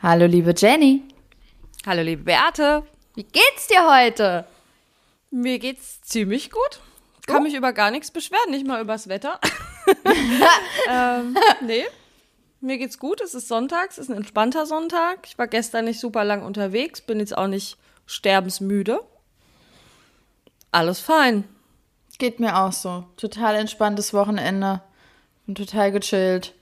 Hallo, liebe Jenny. Hallo, liebe Beate. Wie geht's dir heute? Mir geht's ziemlich gut. Kann oh. mich über gar nichts beschweren, nicht mal übers Wetter. ähm, nee. Mir geht's gut. Es ist Sonntag, es ist ein entspannter Sonntag. Ich war gestern nicht super lang unterwegs, bin jetzt auch nicht sterbensmüde. Alles fein. Geht mir auch so. Total entspanntes Wochenende. Bin total gechillt.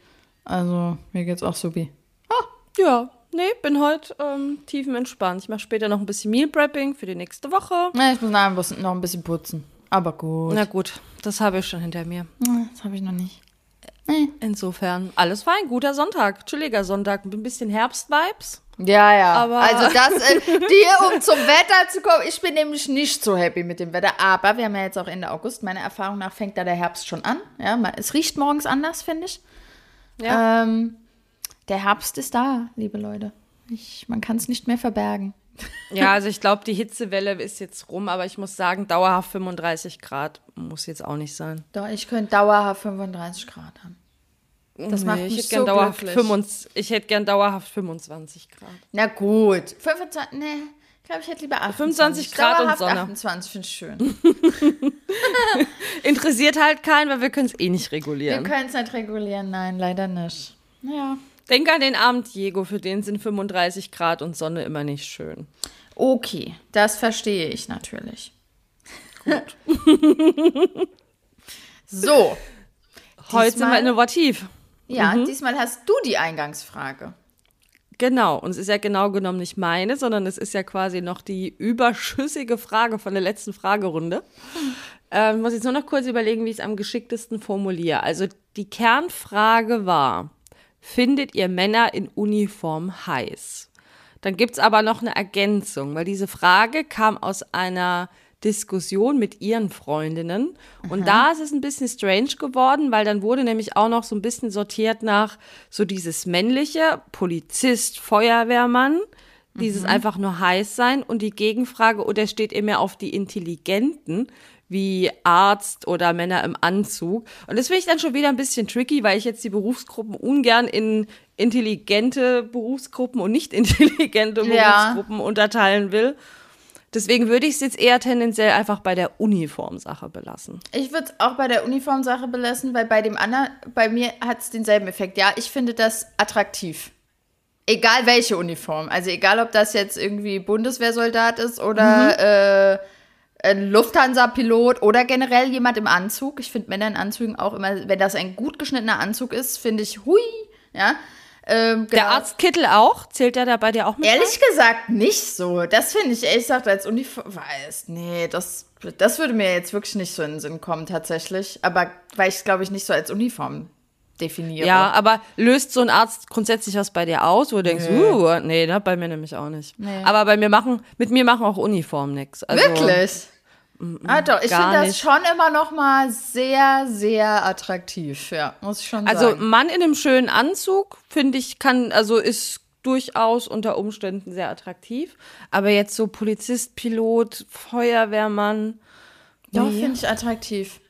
Also, mir geht's auch so wie. Ah, ja, nee, bin heute ähm, tiefenentspannt. Ich mache später noch ein bisschen Meal Prepping für die nächste Woche. Ja, ich muss noch ein bisschen putzen. Aber gut. Na gut, das habe ich schon hinter mir. Das habe ich noch nicht. Insofern, alles fein. Guter Sonntag, chilliger Sonntag. Ein bisschen Herbst-Vibes. Ja, ja. Aber also das, äh, die, um zum Wetter zu kommen. Ich bin nämlich nicht so happy mit dem Wetter. Aber wir haben ja jetzt auch Ende August. Meiner Erfahrung nach fängt da der Herbst schon an. Ja, es riecht morgens anders, finde ich. Ja. Ähm, der Herbst ist da, liebe Leute. Ich, man kann es nicht mehr verbergen. Ja, also ich glaube, die Hitzewelle ist jetzt rum, aber ich muss sagen, dauerhaft 35 Grad muss jetzt auch nicht sein. Doch, ich könnte dauerhaft 35 Grad haben. Das nee, macht mich ich hätte so gern dauerhaft 25, Ich hätte gern dauerhaft 25 Grad. Na gut, 25, nee, ich glaube, ich hätte lieber 28. 25 Grad dauerhaft und Sonne. 28 finde ich schön. Interessiert halt keinen, weil wir können es eh nicht regulieren. Wir können es nicht regulieren, nein, leider nicht. Naja. Denk an den Abend, Diego, für den sind 35 Grad und Sonne immer nicht schön. Okay, das verstehe ich natürlich. Gut. so. Heute sind wir innovativ. Ja, mhm. diesmal hast du die Eingangsfrage. Genau, und es ist ja genau genommen nicht meine, sondern es ist ja quasi noch die überschüssige Frage von der letzten Fragerunde. Hm. Ähm, muss jetzt nur noch kurz überlegen, wie ich es am geschicktesten formuliere. Also die Kernfrage war, findet ihr Männer in Uniform heiß? Dann gibt es aber noch eine Ergänzung, weil diese Frage kam aus einer Diskussion mit ihren Freundinnen. Und Aha. da ist es ein bisschen strange geworden, weil dann wurde nämlich auch noch so ein bisschen sortiert nach so dieses männliche Polizist, Feuerwehrmann, dieses mhm. einfach nur heiß sein und die Gegenfrage, oder steht ihr mehr auf die Intelligenten, wie Arzt oder Männer im Anzug. Und das finde ich dann schon wieder ein bisschen tricky, weil ich jetzt die Berufsgruppen ungern in intelligente Berufsgruppen und nicht intelligente ja. Berufsgruppen unterteilen will. Deswegen würde ich es jetzt eher tendenziell einfach bei der Uniformsache belassen. Ich würde es auch bei der Uniformsache belassen, weil bei dem anderen, bei mir hat es denselben Effekt. Ja, ich finde das attraktiv. Egal welche Uniform. Also egal, ob das jetzt irgendwie Bundeswehrsoldat ist oder mhm. äh, ein Lufthansa-Pilot oder generell jemand im Anzug. Ich finde Männer in Anzügen auch immer, wenn das ein gut geschnittener Anzug ist, finde ich hui. Ja, ähm, genau. Der Arztkittel auch? Zählt der da bei dir auch mit? Ehrlich rein? gesagt nicht so. Das finde ich ehrlich gesagt als Uniform. Weiß, nee, das, das würde mir jetzt wirklich nicht so in den Sinn kommen, tatsächlich. Aber weil ich es, glaube ich, nicht so als Uniform definiere. Ja, aber löst so ein Arzt grundsätzlich was bei dir aus, wo du denkst, nee. uh, nee, ne, bei mir nämlich auch nicht. Nee. Aber bei mir machen, mit mir machen auch Uniformen nichts. Also, Wirklich? Ah, doch, ich finde das schon immer noch mal sehr, sehr attraktiv, ja, muss ich schon also, sagen. Also Mann in einem schönen Anzug, finde ich, kann, also ist durchaus unter Umständen sehr attraktiv. Aber jetzt so Polizist, Pilot, Feuerwehrmann. Doch, nee. finde ich attraktiv.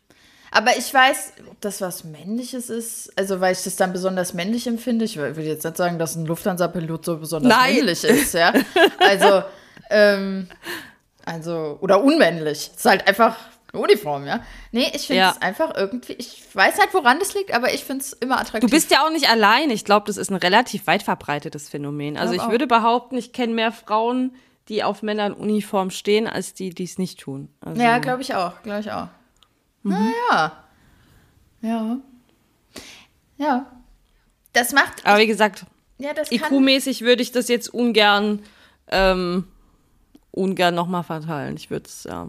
Aber ich weiß, ob das was Männliches ist. Also, weil ich das dann besonders männlich empfinde. Ich will jetzt nicht sagen, dass ein Lufthansa-Pilot so besonders Nein. männlich ist, ja. Also, ähm, also, oder unmännlich. Es ist halt einfach eine Uniform, ja. Nee, ich finde es ja. einfach irgendwie, ich weiß halt, woran das liegt, aber ich finde es immer attraktiv. Du bist ja auch nicht allein. Ich glaube, das ist ein relativ weit verbreitetes Phänomen. Also, ich, ich würde behaupten, ich kenne mehr Frauen, die auf Männer in Uniform stehen, als die, die es nicht tun. Also, ja, glaube ich auch. Glaube ich auch. Mhm. Naja. Ja. Ja. Das macht. Aber wie gesagt, ja, IQ-mäßig würde ich das jetzt ungern ähm, ungern nochmal verteilen. Ich würde es, ja.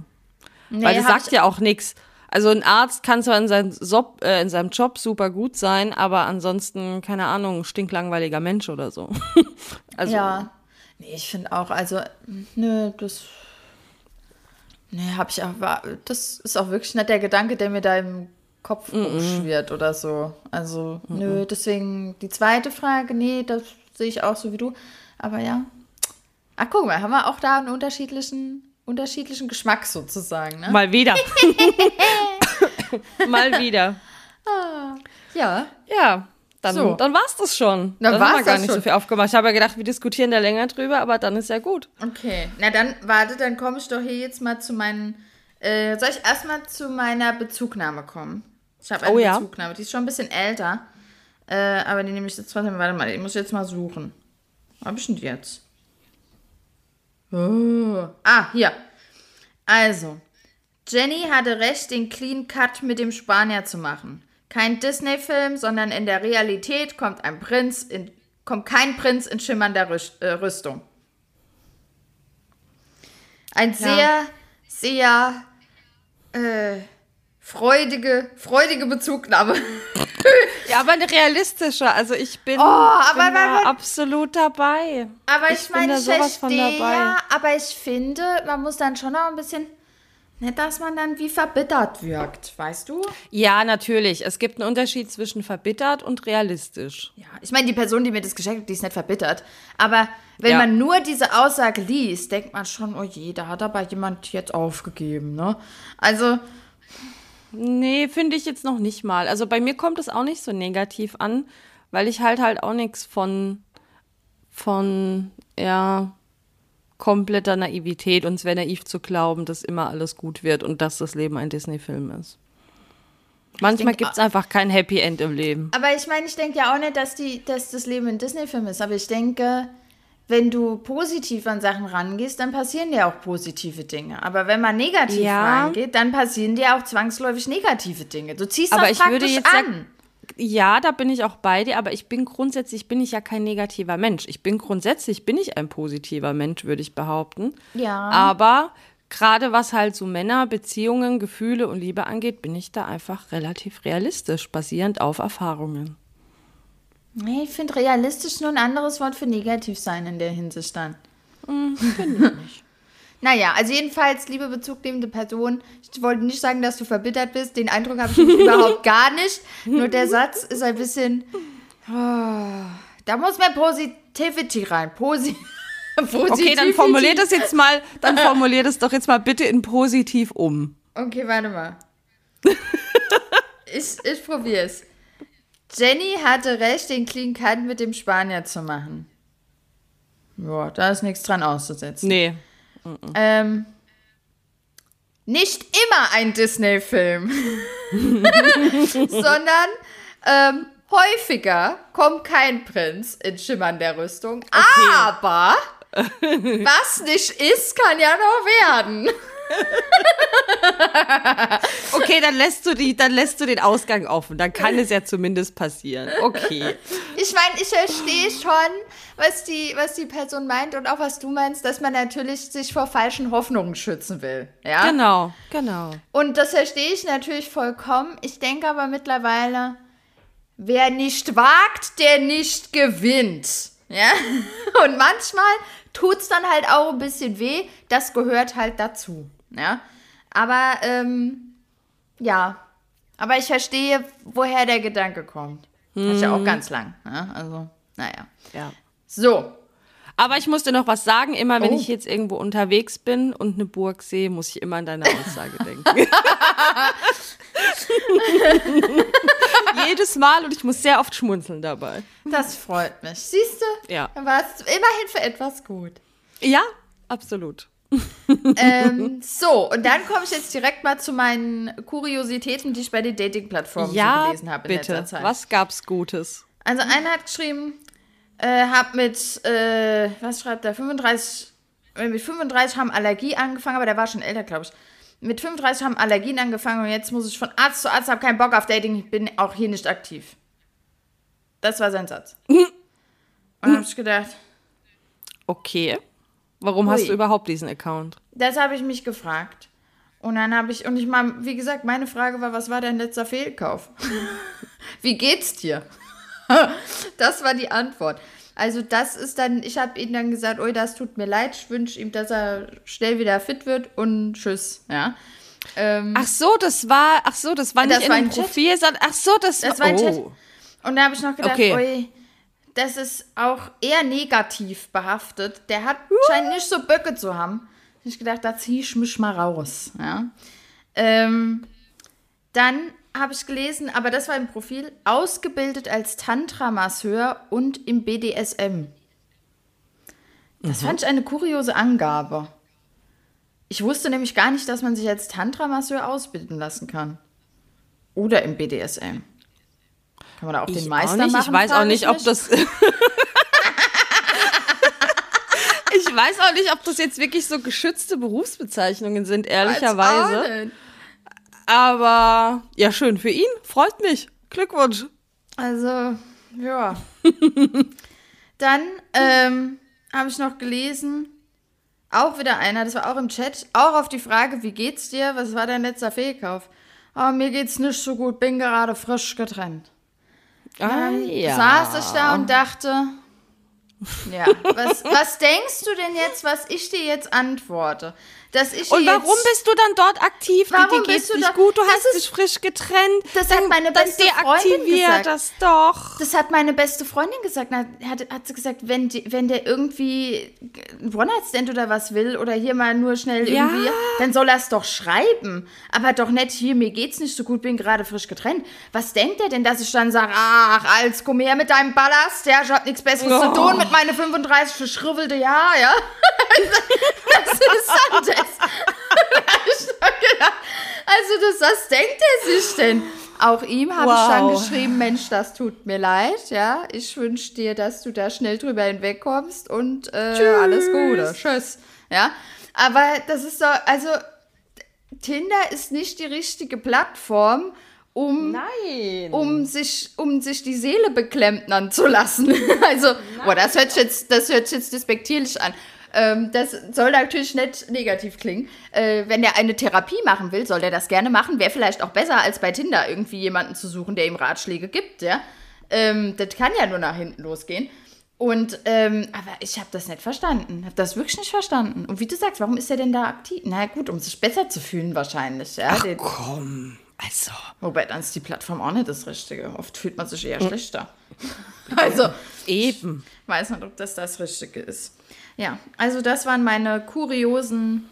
Nee, Weil das sagt ja auch nichts. Also ein Arzt kann zwar in, sein Job, äh, in seinem Job super gut sein, aber ansonsten, keine Ahnung, stinklangweiliger Mensch oder so. also, ja. Nee, ich finde auch, also, nö, das. Nee, hab ich auch. Das ist auch wirklich nicht der Gedanke, der mir da im Kopf mm -mm. schwirrt oder so. Also, mm nö, deswegen die zweite Frage, nee, das sehe ich auch so wie du. Aber ja, Ach, guck mal, haben wir auch da einen unterschiedlichen, unterschiedlichen Geschmack sozusagen, ne? Mal wieder. mal wieder. Ah, ja. Ja. Dann, So. dann war's das schon. Dann dann wir gar nicht schon. so viel aufgemacht. Ich habe ja gedacht, wir diskutieren da länger drüber, aber dann ist ja gut. Okay, na dann, warte, dann komme ich doch hier jetzt mal zu meinen. Äh, soll ich erstmal zu meiner Bezugnahme kommen? Ich habe eine Oh ja. Bezugnahme, die ist schon ein bisschen älter. Äh, aber die nehme ich jetzt trotzdem. Warte mal, die muss ich jetzt mal suchen. Wo hab ich denn die jetzt? Oh. Ah, hier. Also, Jenny hatte recht, den Clean Cut mit dem Spanier zu machen. Kein Disney-Film, sondern in der Realität kommt ein Prinz in, kommt kein Prinz in schimmernder äh, Rüstung. Ein sehr, sehr äh, freudige, freudige Bezugnahme. Ja, aber eine realistische. Also ich bin, Oh, aber bin da weil- absolut dabei. Aber Ich ich, bin meine, ich verstehe, dabei. ja, aber ich finde, man muss dann schon noch ein bisschen, nicht, dass man dann wie verbittert wirkt, weißt du? Ja, natürlich. Es gibt einen Unterschied zwischen verbittert und realistisch. Ja, ich meine, die Person, die mir das geschenkt hat, die ist nicht verbittert. Aber wenn Ja. man nur diese Aussage liest, denkt man schon, oh je, da hat aber jemand jetzt aufgegeben, ne? Also, Nee, finde ich jetzt noch nicht mal. Also bei mir kommt es auch nicht so negativ an, weil ich halt halt auch nichts von, von, ja, kompletter Naivität und es wäre naiv zu glauben, dass immer alles gut wird und dass das Leben ein Disney-Film ist. Manchmal gibt es einfach kein Happy End im Leben. aber ich meine, ich denke ja auch nicht, dass, die, dass das Leben ein Disney-Film ist. Aber ich denke, wenn du positiv an Sachen rangehst, dann passieren dir auch positive Dinge. Aber wenn man negativ Ja. rangeht, dann passieren dir auch zwangsläufig negative Dinge. Du ziehst Aber das praktisch würde jetzt ja- da bin ich auch bei dir, aber ich bin grundsätzlich bin ich ja kein negativer Mensch. Ich bin grundsätzlich bin ich ein positiver Mensch, würde ich behaupten. Ja. Aber gerade was halt so Männer, Beziehungen, Gefühle und Liebe angeht, bin ich da einfach relativ realistisch, basierend auf Erfahrungen. Nee, ich finde realistisch nur ein anderes Wort für negativ sein in der Hinsicht dann. Naja, also jedenfalls, liebe bezugnehmende Person, ich wollte nicht sagen, dass du verbittert bist. Den Eindruck habe ich überhaupt gar nicht. Nur der Satz ist ein bisschen. Oh, da muss mehr Positivity rein. Posi Okay, dann formulier das jetzt mal, dann formulier das doch jetzt mal bitte in positiv um. Okay, warte mal. ich ich probiere es. Jenny hatte recht, den Clean Cut mit dem Spanier zu machen. Ja, da ist nichts dran auszusetzen. Nee. Ähm, nicht immer ein Disney-Film, sondern ähm, häufiger kommt kein Prinz in schimmernder Rüstung. Aber was nicht ist, kann ja noch werden. Okay, dann lässt du die, dann lässt du den Ausgang offen. Dann kann es ja zumindest passieren. Okay. Ich meine, ich verstehe schon, was die, was die Person meint und auch was du meinst, dass man natürlich sich vor falschen Hoffnungen schützen will. Ja. Genau, genau. Und das verstehe ich natürlich vollkommen. Ich denke aber mittlerweile, wer nicht wagt, der nicht gewinnt. Ja. Und manchmal tut es dann halt auch ein bisschen weh. Das gehört halt dazu. Ja. Aber, ähm, ja. Aber ich verstehe, woher der Gedanke kommt. Das ist ja auch ganz lang. Ja? Also, naja. Ja. So. Aber ich muss dir noch was sagen. Immer wenn Oh. ich jetzt irgendwo unterwegs bin und eine Burg sehe, muss ich immer an deine Aussage denken. Jedes Mal und ich muss sehr oft schmunzeln dabei. Das freut mich. Siehst du? Ja. Dann war es immerhin für etwas gut. Ja, absolut. ähm, so, und dann komme ich jetzt direkt mal zu meinen Kuriositäten, die ich bei den Dating-Plattformen so Ja, gelesen habe in bitte. letzter Zeit. Was gab's Gutes? Also einer hat geschrieben, äh, hab mit, äh, was schreibt er, 35, äh, mit 35 haben Allergie angefangen, aber der war schon älter, glaube ich. Mit 35 haben Allergien angefangen und jetzt muss ich von Arzt zu Arzt, habe keinen Bock auf Dating, ich bin auch hier nicht aktiv. Das war sein Satz. Und dann habe ich gedacht, Okay. Warum hast Ui. du überhaupt diesen Account? Das habe ich mich gefragt. Und dann habe ich, und ich mal, wie gesagt, meine Frage war, was war dein letzter Fehlkauf? wie geht's dir? das war die Antwort. Also das ist dann, ich habe ihm dann gesagt, oi, das tut mir leid, ich wünsche ihm, dass er schnell wieder fit wird und tschüss, ja. Ähm, Ach so, das war, ach so, das war Das nicht in war dem ein Chat. Profil, sondern, ach so, das, Das war, war ein Chat. oh. Und da habe ich noch gedacht, Okay. oi, das ist auch eher negativ behaftet. Der hat scheint nicht so Böcke zu haben. Ich gedacht, da ziehe ich mich mal raus. Ja. Ähm, dann habe ich gelesen, aber das war im Profil, ausgebildet als Tantra-Masseur und im BDSM. Das fand ich eine kuriose Angabe. Ich wusste nämlich gar nicht, dass man sich als Tantra-Masseur ausbilden lassen kann. Oder im BDSM. Kann man da auch den Ich Meister auch nicht. machen? Ich weiß auch nicht, ich ob das. ich weiß auch nicht, ob das jetzt wirklich so geschützte Berufsbezeichnungen sind, ehrlicherweise. Aber ja, schön für ihn. Freut mich. Glückwunsch. Also, ja. Dann ähm, habe ich noch gelesen, auch wieder einer, das war auch im Chat, auch auf die Frage, wie geht's dir? Was war dein letzter Fehlkauf? Oh, mir geht's nicht so gut, bin gerade frisch getrennt. Ah, Dann ja. saß ich da und dachte, ja, was, was denkst du denn jetzt, was ich dir jetzt antworte? Dass ich Und warum bist du dann dort aktiv? Warum Dir geht's bist du nicht da- gut, du hast ist- dich frisch getrennt. Das hat meine dann beste Freundin gesagt. das doch. Das hat meine beste Freundin gesagt. Na, Hat, hat sie gesagt, wenn, die, wenn der irgendwie ein One-Night-Stand oder was will oder hier mal nur schnell Ja. irgendwie, dann soll er es doch schreiben. Aber doch nicht hier, mir geht's nicht so gut, bin gerade frisch getrennt. Was denkt er denn, dass ich dann sage, ach, als komm her mit deinem Ballast, ja, ich hab nichts Besseres zu Oh. tun mit meinen 35 verschriffelte Jahr, ja. das ist also das, was denkt er sich denn? Auch ihm habe ich dann Wow. geschrieben, Mensch, das tut mir leid, ja. Ich wünsche dir, dass du da schnell drüber hinwegkommst und äh, alles Gute. Tschüss. Ja. Aber das ist doch, also Tinder ist nicht die richtige Plattform, um Nein. um sich, um sich die Seele beklempnern zu lassen. Also, boah, das hört sich jetzt, das hört sich jetzt despektierlich an. Ähm, das soll natürlich nicht negativ klingen. Äh, wenn er eine Therapie machen will, soll er das gerne machen. Wäre vielleicht auch besser, als bei Tinder irgendwie jemanden zu suchen, der ihm Ratschläge gibt, ja. Ähm, das kann ja nur nach hinten losgehen. Und, ähm, aber ich habe das nicht verstanden. Habe das wirklich nicht verstanden. Und wie du sagst, warum ist er denn da aktiv? Na gut, um sich besser zu fühlen wahrscheinlich, ja. Ach Den- komm. Also. Wobei dann ist die Plattform auch nicht das Richtige. Oft fühlt man sich eher schlechter. Also, Eben. weiß nicht, ob das das Richtige ist. Ja, also das waren meine kuriosen,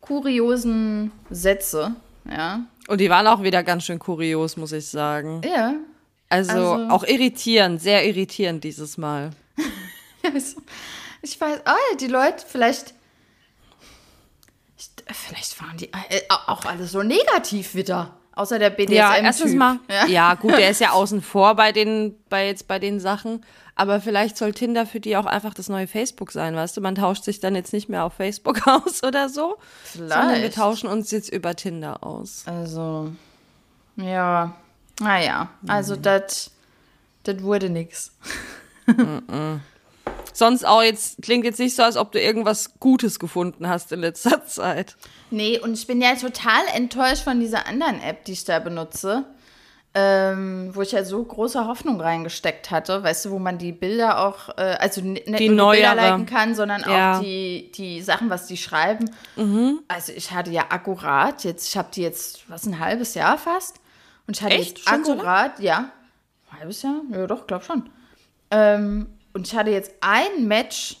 kuriosen Sätze. Ja. Und die waren auch wieder ganz schön kurios, muss ich sagen. Ja. Also, Also- auch irritierend, sehr irritierend dieses Mal. Ich weiß, oh ja, die Leute, vielleicht. Ich, vielleicht waren die äh, auch alle so negativ wieder. Außer der BDSM. Ja, erstens mal. Ja. Ja. gut, der ist ja außen vor bei den, bei jetzt bei den Sachen. Aber vielleicht soll Tinder für die auch einfach das neue Facebook sein, weißt du? Man tauscht sich dann jetzt nicht mehr auf Facebook aus oder so, sondern wir Vielleicht. tauschen uns jetzt über Tinder aus. Also, ja. Naja, also das das wurde nix. Sonst auch jetzt, klingt jetzt nicht so, als ob du irgendwas Gutes gefunden hast in letzter Zeit. Nee, und ich bin ja total enttäuscht von dieser anderen App, die ich da benutze. Ähm, wo ich ja so große Hoffnung reingesteckt hatte, weißt du, wo man die Bilder auch, äh, also nicht Die nur die Bilder liken kann, sondern Ja. Mhm. auch die, die Sachen, was die schreiben. Also ich hatte ja akkurat, jetzt, ich habe die jetzt, was, ein halbes Jahr fast. Und ich hatte Echt? jetzt Schon so akkurat, ja, ein halbes Jahr? Ja, doch, glaub schon. Ähm, und ich hatte jetzt ein Match,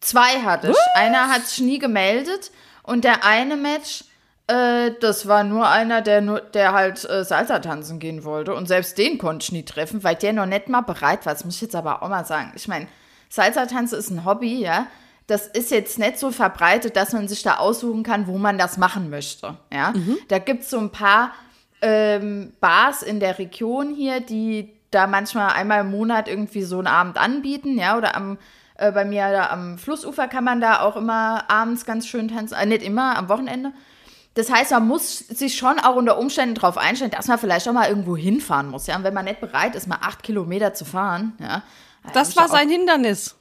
zwei hatte ich. Einer hat sich nie gemeldet und der eine Match, äh, das war nur einer, der nur, der halt äh, Salsa tanzen gehen wollte und selbst den konnte ich nie treffen, weil der noch nicht mal bereit war. Das muss ich jetzt aber auch mal sagen. Ich meine, Salsa tanzen ist ein Hobby, ja. Das ist jetzt nicht so verbreitet, dass man sich da aussuchen kann, wo man das machen möchte. Ja, da gibt es so ein paar ähm, Bars in der Region hier, die da manchmal einmal im Monat irgendwie so einen Abend anbieten, ja, oder am äh, bei mir da am Flussufer kann man da auch immer abends ganz schön tanzen, äh, nicht immer, am Wochenende. Das heißt, man muss sich schon auch unter Umständen darauf einstellen, dass man vielleicht auch mal irgendwo hinfahren muss, ja. Und wenn man nicht bereit ist, mal acht Kilometer zu fahren, ja. Das hab war sein Hindernis.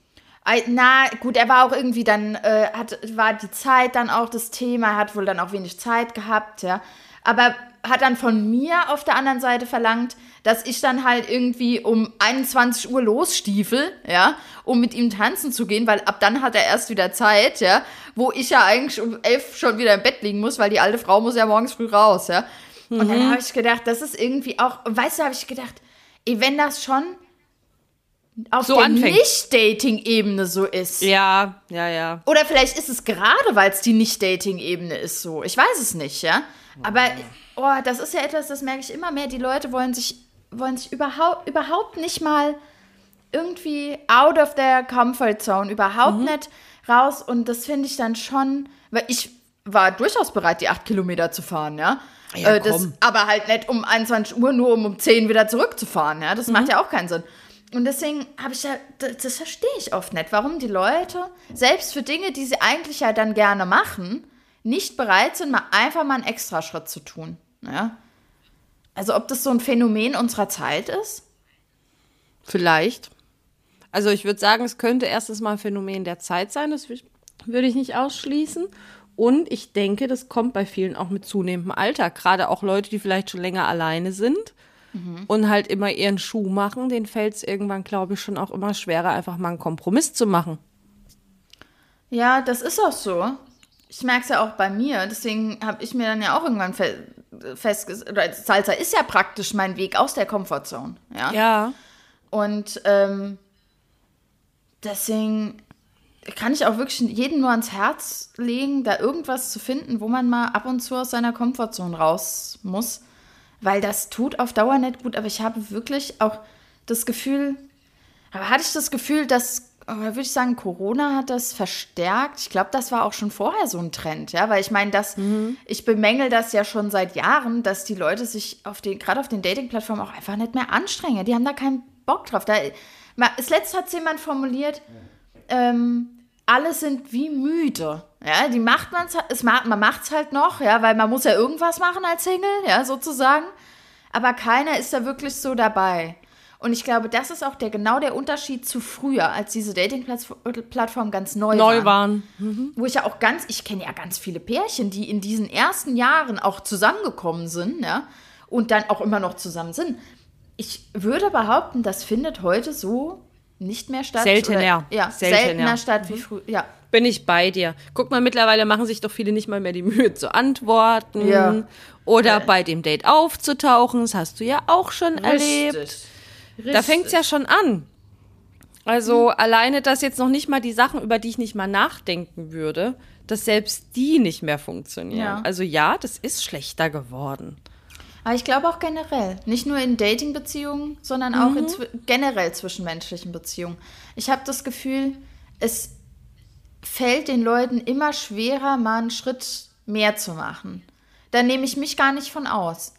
Na, gut, er war auch irgendwie dann, äh, hat, war die Zeit dann auch das Thema, hat wohl dann auch wenig Zeit gehabt, ja. Aber hat dann von mir auf der anderen Seite verlangt, dass ich dann halt irgendwie um 21 Uhr losstiefel, ja, um mit ihm tanzen zu gehen, weil ab dann hat er erst wieder Zeit, ja, wo ich ja eigentlich um 11 schon wieder im Bett liegen muss, weil die alte Frau muss ja morgens früh raus, ja. Und dann habe ich gedacht, das ist irgendwie auch, weißt du, habe ich gedacht, ey, wenn das schon auf So der. Nicht-Dating-Ebene so ist. Ja, ja, ja. Oder vielleicht ist es gerade, weil es die Nicht-Dating-Ebene ist so. Ich weiß es nicht, ja. Aber oh, das ist ja etwas, das merke ich immer mehr. Die Leute wollen sich, wollen sich überhaupt, überhaupt nicht mal irgendwie out of their comfort zone, überhaupt Mhm. nicht raus. Und das finde ich dann schon, weil ich war durchaus bereit, die acht Kilometer zu fahren, ja. Ja, äh, das, aber halt nicht um 21 Uhr, nur um um 10 wieder zurückzufahren, ja. Das Mhm. macht ja auch keinen Sinn. Und deswegen habe ich ja, das, das verstehe ich oft nicht, warum die Leute, selbst für Dinge, die sie eigentlich ja dann gerne machen, nicht bereit sind, mal einfach mal einen Extraschritt zu tun. Ja? Also ob das so ein Phänomen unserer Zeit ist? Vielleicht. Also ich würde sagen, es könnte erstens mal ein Phänomen der Zeit sein, das wü- würde ich nicht ausschließen. Und ich denke, das kommt bei vielen auch mit zunehmendem Alter. Gerade auch Leute, die vielleicht schon länger alleine sind und halt immer ihren Schuh machen, denen fällt es irgendwann, glaube ich, schon auch immer schwerer, einfach mal einen Kompromiss zu machen. Ja, das ist auch so. Ich merke es ja auch bei mir. Deswegen habe ich mir dann ja auch irgendwann festgesetzt, oder Salsa ist ja praktisch mein Weg aus der Komfortzone. Ja. Ja. Und ähm, deswegen kann ich auch wirklich jedem nur ans Herz legen, da irgendwas zu finden, wo man mal ab und zu aus seiner Komfortzone raus muss. Weil das tut auf Dauer nicht gut. Aber ich habe wirklich auch das Gefühl, aber hatte ich das Gefühl, dass, oder würde ich sagen, Corona hat das verstärkt. Ich glaube, das war auch schon vorher so ein Trend, ja, weil ich meine, dass ich bemängel das ja schon seit Jahren, dass die Leute sich auf den, gerade auf den Dating-Plattformen auch einfach nicht mehr anstrengen. Die haben da keinen Bock drauf. Da, mal, das letzte hat jemand formuliert, ähm, alle sind wie müde. Ja, die macht man's, es man macht es halt noch, ja, weil man muss ja irgendwas machen als Single, ja, sozusagen. Aber keiner ist da wirklich so dabei. Und ich glaube, das ist auch der genau der Unterschied zu früher, als diese Dating-Plattformen ganz neu, Neu waren. waren. Wo ich ja auch ganz, ich kenne ja ganz viele Pärchen, die in diesen ersten Jahren auch zusammengekommen sind, ja, und dann auch immer noch zusammen sind. Ich würde behaupten, das findet heute so nicht mehr statt. Seltener. Oder, ja, Seltener. seltener statt wie früher. Ja, Bin ich bei dir. Guck mal, mittlerweile machen sich doch viele nicht mal mehr die Mühe zu antworten. Ja. Oder bei dem Date aufzutauchen. Das hast du ja auch schon erlebt. Richtig. Da fängt es ja schon an. Also alleine, dass jetzt noch nicht mal die Sachen, über die ich nicht mal nachdenken würde, dass selbst die nicht mehr funktionieren. Ja. Also ja, das ist schlechter geworden. Aber ich glaube auch generell, nicht nur in Dating-Beziehungen, sondern auch in zwi- generell zwischenmenschlichen Beziehungen. Ich habe das Gefühl, es fällt den Leuten immer schwerer, mal einen Schritt mehr zu machen. Da nehme ich mich gar nicht von aus.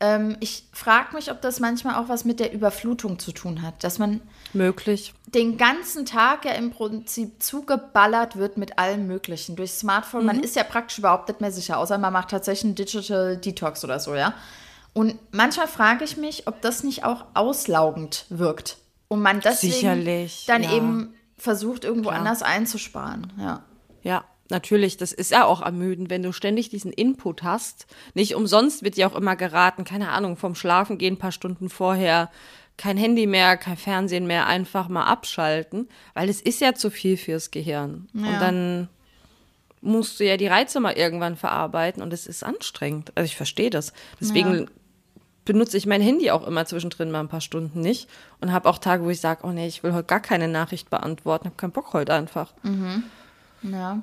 Ähm, ich frage mich, ob das manchmal auch was mit der Überflutung zu tun hat, dass man Möglich. den ganzen Tag ja im Prinzip zugeballert wird mit allem Möglichen. Durch Smartphone, man ist ja praktisch überhaupt nicht mehr sicher, außer man macht tatsächlich einen Digital Detox oder so, ja. Und manchmal frage ich mich, ob das nicht auch auslaugend wirkt. Und man deswegen Sicherlich, dann ja. eben versucht, irgendwo Klar. anders einzusparen. Ja. Ja, natürlich. Das ist ja auch ermüdend, wenn du ständig diesen Input hast. Nicht umsonst wird dir auch immer geraten, keine Ahnung, vom Schlafen gehen ein paar Stunden vorher, kein Handy mehr, kein Fernsehen mehr, einfach mal abschalten, weil es ist ja zu viel fürs Gehirn. Und Ja. dann musst du ja die Reize mal irgendwann verarbeiten und es ist anstrengend. Also ich verstehe das. Deswegen Ja. benutze ich mein Handy auch immer zwischendrin mal ein paar Stunden nicht und habe auch Tage, wo ich sage, oh nee, ich will heute gar keine Nachricht beantworten, habe keinen Bock heute einfach. Ja.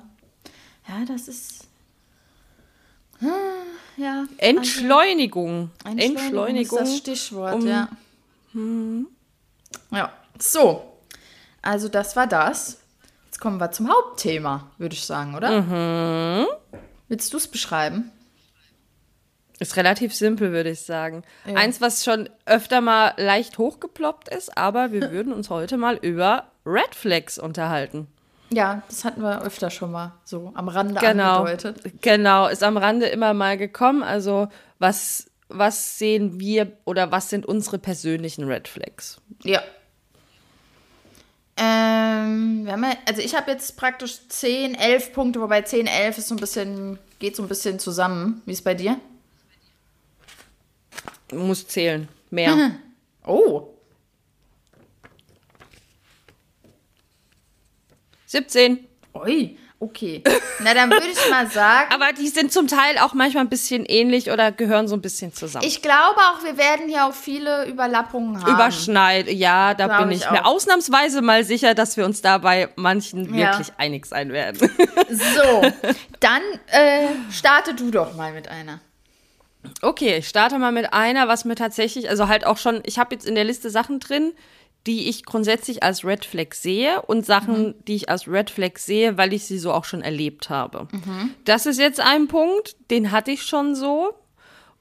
Ja, das ist. Ah, Ja. Entschleunigung. Entschleunigung, Entschleunigung. ist das Stichwort, um- ja. Ja, so. Also das war das. Jetzt kommen wir zum Hauptthema, würde ich sagen, oder? Mhm. Willst du es beschreiben? Ist relativ simpel, würde ich sagen. Eins, was schon öfter mal leicht hochgeploppt ist, aber wir würden uns heute mal über Red Flags unterhalten. Ja, das hatten wir öfter schon mal so am Rande Genau. angedeutet. Genau, ist am Rande immer mal gekommen. Also, was, was sehen wir oder was sind unsere persönlichen Red Flags? Ja. Ähm, wir haben ja, also ich habe jetzt praktisch 10, 11 Punkte, wobei 10, 11 ist so ein bisschen, geht so ein bisschen zusammen. Wie ist bei dir? Muss zählen. Mehr. Oh, 17. ui. Okay. Na, dann würde ich mal sagen. Aber die sind zum Teil auch manchmal ein bisschen ähnlich oder gehören so ein bisschen zusammen. Ich glaube auch, wir werden hier auch viele Überlappungen haben. Überschneid, ja, da Glaube bin ich ich, mir ausnahmsweise mal sicher, dass wir uns da bei manchen Ja. wirklich einig sein werden. So, dann äh, starte du doch mal mit einer. Okay, ich starte mal mit einer, was mir tatsächlich, also halt auch schon, ich habe jetzt in der Liste Sachen drin, die ich grundsätzlich als Red Flag sehe und Sachen, die ich als Red Flag sehe, weil ich sie so auch schon erlebt habe. Das ist jetzt ein Punkt, den hatte ich schon so.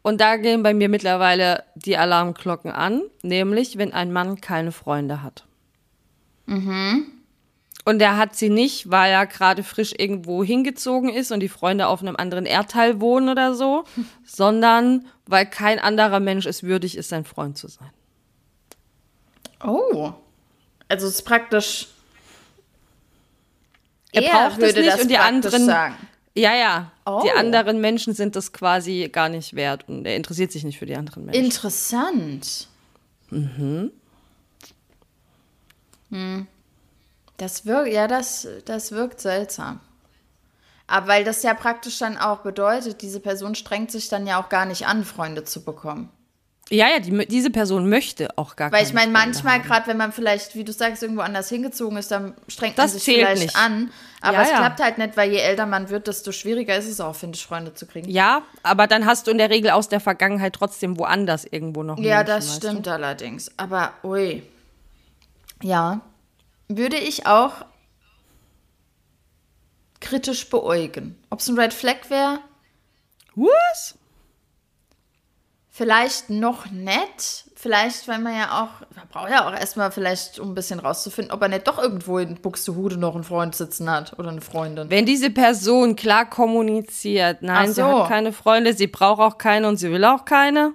Und da gehen bei mir mittlerweile die Alarmglocken an, nämlich wenn ein Mann keine Freunde hat. Und er hat sie nicht, weil er gerade frisch irgendwo hingezogen ist und die Freunde auf einem anderen Erdteil wohnen oder so, sondern weil kein anderer Mensch es würdig ist, sein Freund zu sein. Oh. Also es ist praktisch. Er braucht es nicht und die anderen- sagen. Ja, ja. Oh. Die anderen Menschen sind das quasi gar nicht wert und er interessiert sich nicht für die anderen Menschen. Interessant. Mhm. Hm. Das wirkt, ja, das, das wirkt seltsam. Aber weil das ja praktisch dann auch bedeutet, diese Person strengt sich dann ja auch gar nicht an, Freunde zu bekommen. Ja, ja, die, diese Person möchte auch gar Weil ich meine, manchmal, gerade wenn man vielleicht, wie du sagst, irgendwo anders hingezogen ist, dann strengt man Das sich zählt vielleicht nicht. an. Aber Ja, es ja. klappt halt nicht, weil je älter man wird, desto schwieriger ist es auch, finde ich, Freunde zu kriegen. Ja, aber dann hast du in der Regel aus der Vergangenheit trotzdem woanders irgendwo noch Ja, Menschen, das stimmt allerdings. Aber, ui. Ja. Würde ich auch kritisch beäugen. Ob es ein Red Flag wäre, Du? Was? Vielleicht noch nett. Vielleicht, weil man ja auch, man braucht ja auch erstmal vielleicht, um ein bisschen rauszufinden, ob er nicht doch irgendwo in Buxtehude noch einen Freund sitzen hat oder eine Freundin. Wenn diese Person klar kommuniziert, nein, Ach sie so. hat keine Freunde, sie braucht auch keine und sie will auch keine.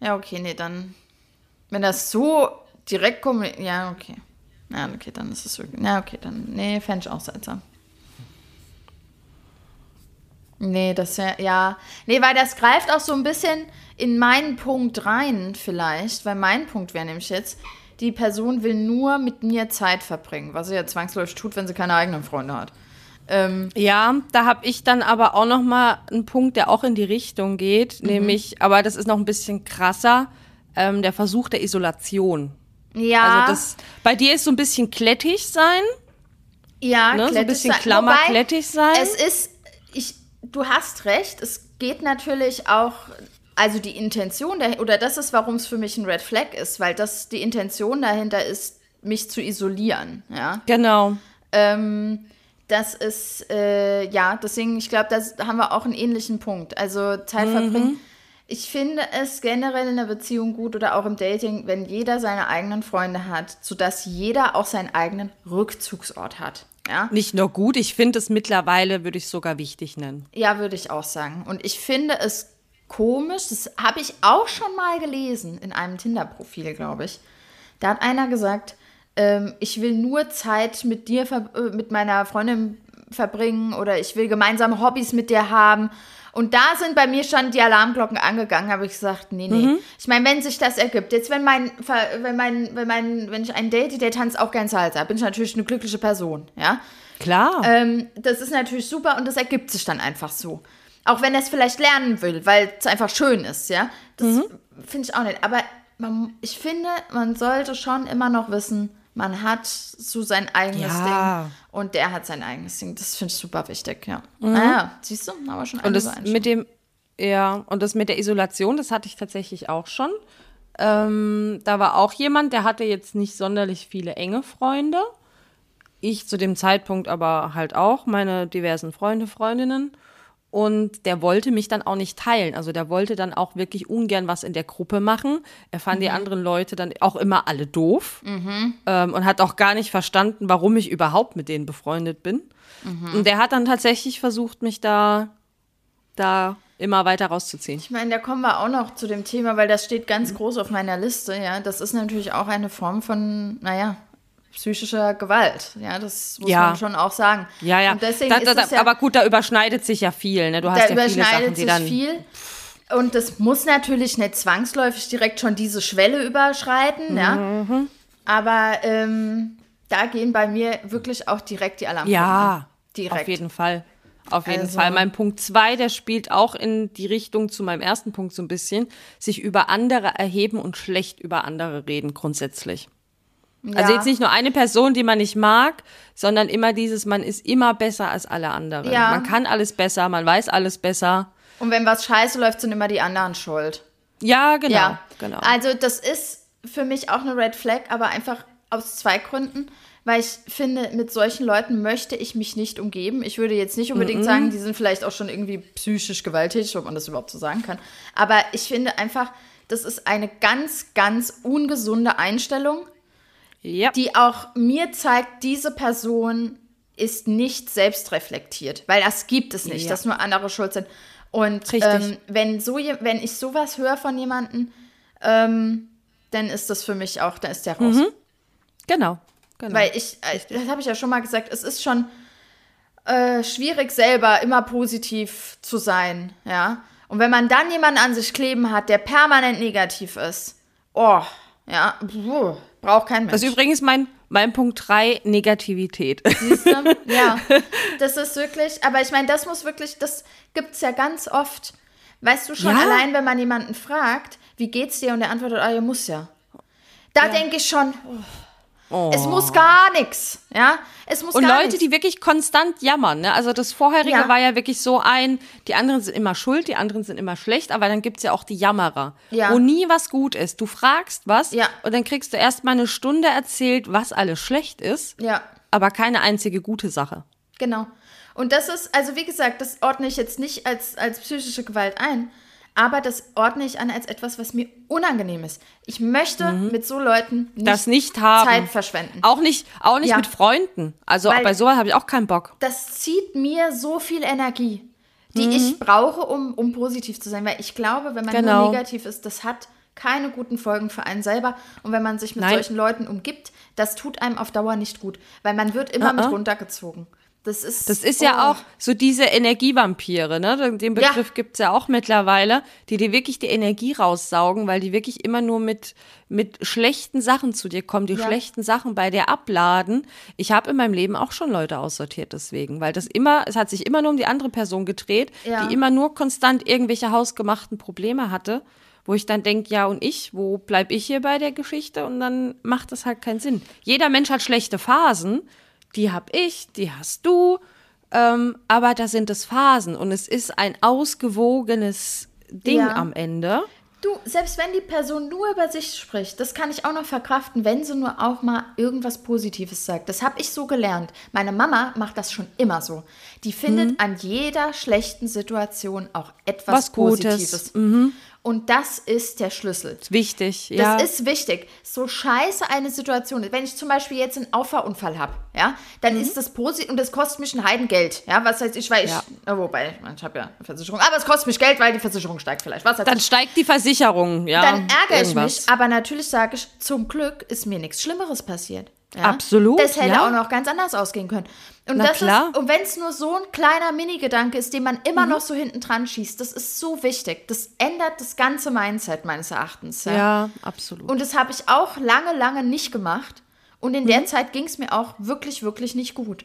Ja, okay, nee, dann. Wenn das so direkt kommt. Ja, okay. Ja, okay, dann ist es wirklich. Ja, okay, dann. Nee, fände ich auch seltsam. Nee, das ja, ja. Nee, weil das greift auch so ein bisschen in meinen Punkt rein, vielleicht. Weil mein Punkt wäre nämlich jetzt, die Person will nur mit mir Zeit verbringen, was sie ja zwangsläufig tut, wenn sie keine eigenen Freunde hat. Ähm, Ja, da habe ich dann aber auch noch mal einen Punkt, der auch in die Richtung geht, Mhm. nämlich, aber das ist noch ein bisschen krasser, ähm, der Versuch der Isolation. ja, Also das, bei dir ist so ein bisschen klettig sein, ja, ne? so ein klettig bisschen sein. klammer Wobei, klettig sein. Es ist, ich, du hast recht, es geht natürlich auch, also die Intention, der, oder das ist, warum es für mich ein Red Flag ist, weil das die Intention dahinter ist, mich zu isolieren, ja. genau. Ähm, das ist, äh, ja, deswegen, ich glaube, da haben wir auch einen ähnlichen Punkt. Also Zeit verbringen. Ich finde es generell in der Beziehung gut oder auch im Dating, wenn jeder seine eigenen Freunde hat, sodass jeder auch seinen eigenen Rückzugsort hat. Ja, Nicht nur gut, ich finde es mittlerweile, würde ich sogar wichtig nennen. ja würde ich auch sagen. Und ich finde es komisch, das habe ich auch schon mal gelesen in einem Tinder-Profil, glaube ich. Da hat einer gesagt, ähm, ich will nur Zeit mit dir, äh, mit meiner Freundin verbringen oder ich will gemeinsame Hobbys mit dir haben. Und da sind bei mir schon die Alarmglocken angegangen, habe ich gesagt, nee, nee. Ich meine, wenn sich das ergibt, jetzt wenn mein, wenn mein, wenn mein, wenn ich einen date, der tanzt auch gern Salsa, bin ich natürlich eine glückliche Person, ja. Klar. Ähm, das ist natürlich super und das ergibt sich dann einfach so. Auch wenn er es vielleicht lernen will, weil es einfach schön ist, ja. Das Mhm. finde ich auch nicht. Aber man, ich finde, man sollte schon immer noch wissen, man hat so sein eigenes Ja. Ding und der hat sein eigenes Ding. Das finde ich super wichtig, ja. Naja, siehst du, aber schon Mhm. Und das mit dem, ja, und das mit der Isolation, das hatte ich tatsächlich auch schon. Ähm, da war auch jemand, der hatte jetzt nicht sonderlich viele enge Freunde. Ich zu dem Zeitpunkt aber halt auch, meine diversen Freunde, Freundinnen. Und der wollte mich dann auch nicht teilen. Also der wollte dann auch wirklich ungern was in der Gruppe machen. Er fand die anderen Leute dann auch immer alle doof. Ähm, und hat auch gar nicht verstanden, warum ich überhaupt mit denen befreundet bin. Und der hat dann tatsächlich versucht, mich da, da immer weiter rauszuziehen. Ich meine, da kommen wir auch noch zu dem Thema, weil das steht ganz groß auf meiner Liste, ja. Das ist natürlich auch eine Form von, naja, psychischer Gewalt. Ja, das muss Ja. man schon auch sagen. Ja, ja. Und deswegen da, ist da, es ja, aber gut, da überschneidet sich ja viel. Ne? Du hast da ja viele Sachen, überschneidet die sich dann. viel. Und das muss natürlich nicht zwangsläufig direkt schon diese Schwelle überschreiten, ja. Mhm. Aber ähm, da gehen bei mir wirklich auch direkt die Alarmglocken. Ja, Direkt. Auf jeden Fall. Auf jeden Also- Fall. Mein Punkt zwei, der spielt auch in die Richtung zu meinem ersten Punkt so ein bisschen. Sich über andere erheben und schlecht über andere reden, grundsätzlich. Also jetzt nicht nur eine Person, die man nicht mag, sondern immer dieses, man ist immer besser als alle anderen. Ja. Man kann alles besser, man weiß alles besser. Und wenn was scheiße läuft, sind immer die anderen schuld. Ja, genau. ja, genau. Also das ist für mich auch eine Red Flag, aber einfach aus zwei Gründen. Weil ich finde, mit solchen Leuten möchte ich mich nicht umgeben. Ich würde jetzt nicht unbedingt sagen, die sind vielleicht auch schon irgendwie psychisch gewalttätig, ob man das überhaupt so sagen kann. Aber ich finde einfach, das ist eine ganz, ganz ungesunde Einstellung, ja. die auch mir zeigt, diese Person ist nicht selbstreflektiert, weil das gibt es nicht, Ja. dass nur andere schuld sind. Und ähm, wenn, so, je- wenn ich sowas höre von jemandem, ähm, dann ist das für mich auch, dann ist der raus. genau. genau. Weil ich, äh, das habe ich ja schon mal gesagt, es ist schon äh, schwierig selber immer positiv zu sein, ja. Und wenn man dann jemanden an sich kleben hat, der permanent negativ ist, oh, ja, puh, braucht kein Mensch. das ist übrigens mein, mein Punkt drei Negativität. Siehst du? Ja, das ist wirklich, aber ich meine, das muss wirklich, das gibt's ja ganz oft. Weißt du schon, Ja. allein wenn man jemanden fragt, wie geht's dir und der antwortet, ah, ja, muss ja. Da denke ich schon, Oh. Es muss gar nichts, ja? Es muss Und Leute, nichts. die wirklich konstant jammern. Ne? Also das vorherige Ja. war ja wirklich so ein, die anderen sind immer schuld, die anderen sind immer schlecht, aber dann gibt's ja auch die Jammerer, Ja. wo nie was gut ist. Du fragst was Ja. und dann kriegst du erst mal eine Stunde erzählt, was alles schlecht ist, Ja, aber keine einzige gute Sache. genau. Und das ist, also wie gesagt, das ordne ich jetzt nicht als, als psychische Gewalt ein, aber das ordne ich an als etwas, was mir unangenehm ist. Ich möchte mit so Leuten nicht, Mhm. Das nicht haben. Zeit verschwenden. Auch nicht, auch nicht Ja. mit Freunden. Also Weil- bei sowas habe ich auch keinen Bock. das zieht mir so viel Energie, die Mhm. ich brauche, um, um positiv zu sein. Weil ich glaube, wenn man Genau. nur negativ ist, das hat keine guten Folgen für einen selber. Und wenn man sich mit Nein. solchen Leuten umgibt, das tut einem auf Dauer nicht gut. Weil man wird immer mit Uh-uh. runtergezogen. Das ist, Das ist ja oh. auch so diese Energievampire, ne? Den Ja. Begriff gibt's ja auch mittlerweile, die dir wirklich die Energie raussaugen, weil die wirklich immer nur mit, mit schlechten Sachen zu dir kommen, die Ja. schlechten Sachen bei dir abladen. Ich habe in meinem Leben auch schon Leute aussortiert deswegen, weil das immer, es hat sich immer nur um die andere Person gedreht, Ja. die immer nur konstant irgendwelche hausgemachten Probleme hatte. Wo ich dann denke, ja, und ich, wo bleib ich hier bei der Geschichte? Und dann macht das halt keinen Sinn. Jeder Mensch hat schlechte Phasen, die hab ich, die hast du, ähm, aber da sind es Phasen und es ist ein ausgewogenes Ding Ja. am Ende. Du, selbst wenn die Person nur über sich spricht, das kann ich auch noch verkraften, wenn sie nur auch mal irgendwas Positives sagt. Das habe ich so gelernt. Meine Mama macht das schon immer so. Die findet an jeder schlechten Situation auch etwas Mhm. Was Gutes. Positives. Und das ist der Schlüssel. Wichtig, Das ja. ist wichtig. So scheiße eine Situation ist. Wenn ich zum Beispiel jetzt einen Auffahrunfall habe, ja, dann ist das positiv und das kostet mich ein Heidengeld. Ja, was heißt ich, weil ich, Mhm. Ja. wobei, ich habe ja eine Versicherung, aber es kostet mich Geld, weil die Versicherung steigt vielleicht. Was heißt dann steigt die Versicherung, ja. dann ärgere ich irgendwas. mich, aber natürlich sage ich, zum Glück ist mir nichts Schlimmeres passiert. Ja? Absolut, Das hätte ja. auch noch ganz anders ausgehen können. Und, Na das klar. Ist, und wenn es nur so ein kleiner Mini-Gedanke ist, den man immer noch so hinten dran schießt, das ist so wichtig. Das ändert das ganze Mindset meines Erachtens. Ja. Ja, absolut. Und das habe ich auch lange, lange nicht gemacht. Und in Mhm. der Zeit ging es mir auch wirklich, wirklich nicht gut.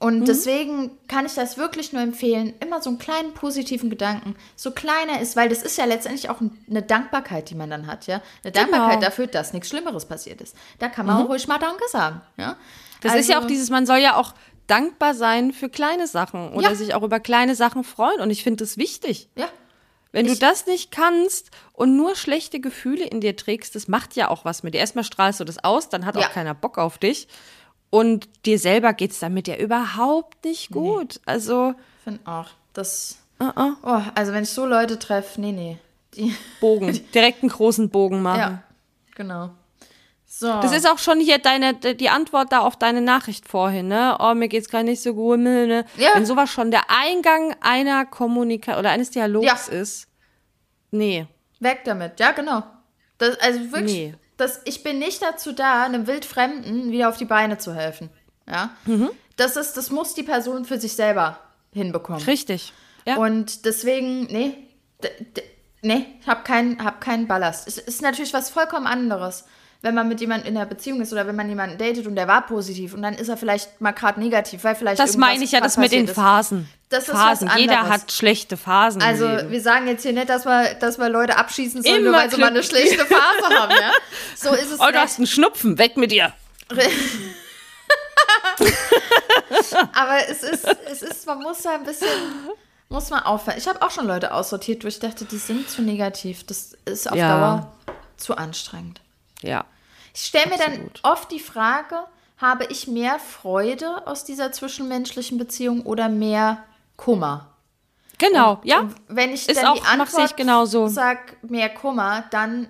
Und Mhm. deswegen kann ich das wirklich nur empfehlen, immer so einen kleinen positiven Gedanken, so kleiner ist, weil das ist ja letztendlich auch eine Dankbarkeit, die man dann hat, ja. Eine Dankbarkeit Genau. dafür, dass nichts Schlimmeres passiert ist. Da kann man auch ruhig mal Danke sagen, ja. Mhm. Das ist ja auch Also- dieses, man soll ja auch dankbar sein für kleine Sachen oder Ja. sich auch über kleine Sachen freuen. Und ich finde das wichtig. Ja, Wenn du Ich- das nicht kannst und nur schlechte Gefühle in dir trägst, das macht ja auch was mit dir. Erstmal strahlst du das aus, dann hat Ja. auch keiner Bock auf dich. Und dir selber geht's damit ja überhaupt nicht gut. Also finde auch. Das, uh-uh. oh, also wenn ich so Leute treffe, nee, nee. Die, Bogen, direkt einen großen Bogen machen. ja, genau. So. Das ist auch schon hier deine, die Antwort da auf deine Nachricht vorhin, ne? Oh, mir geht's gar nicht so gut. Ne, ne. Ja. Wenn sowas schon der Eingang einer Kommunikation oder eines Dialogs Ja. ist. Nee. Weg damit, ja, genau. Das, also wirklich, Nee. Das, ich bin nicht dazu da, einem Wildfremden wieder auf die Beine zu helfen. Ja. Mhm. Das ist, das muss die Person für sich selber hinbekommen. Richtig. Ja. Und deswegen, nee, nee, ich habe keinen hab keinen Ballast. Es ist natürlich was vollkommen anderes. Wenn man mit jemandem in einer Beziehung ist oder wenn man jemanden datet und der war positiv und dann ist er vielleicht mal gerade negativ, weil vielleicht Das meine ich ja, das mit den. Phasen. Das ist Phasen. Jeder hat schlechte Phasen. Also wir sagen jetzt hier nicht, dass wir, dass wir Leute abschießen sollen, nur Immer weil sie mal eine schlechte Phase haben, ja? So ist es oh, du hast einen Schnupfen, weg mit dir. Aber es ist, es ist, man muss da ein bisschen, muss man aufhören. Ich habe auch schon Leute aussortiert, wo ich dachte, die sind zu negativ. Das ist auf Ja. Dauer zu anstrengend. Ja. Ich stelle mir dann oft die Frage, habe ich mehr Freude aus dieser zwischenmenschlichen Beziehung oder mehr Kummer? Genau, ja. Und wenn ich Ist dann auch- die Antwort genauso. sag mehr Kummer, dann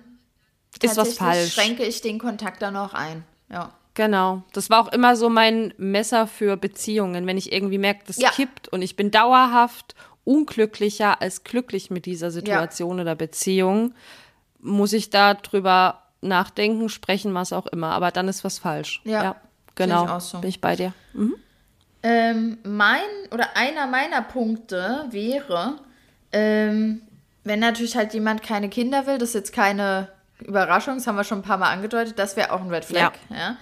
Ist was falsch. schränke ich den Kontakt dann auch ein. Ja. Genau. Das war auch immer so mein Messer für Beziehungen. Wenn ich irgendwie merke, das Ja. kippt und ich bin dauerhaft unglücklicher als glücklich mit dieser Situation oder Beziehung, muss ich da drüber nachdenken, sprechen, was auch immer. Aber dann ist was falsch. Ja, genau. ich auch so. Bin ich bei dir. Ähm, mein oder einer meiner Punkte wäre, ähm, wenn natürlich halt jemand keine Kinder will, das ist jetzt keine Überraschung, das haben wir schon ein paar Mal angedeutet, das wäre auch ein Red Flag. Ja.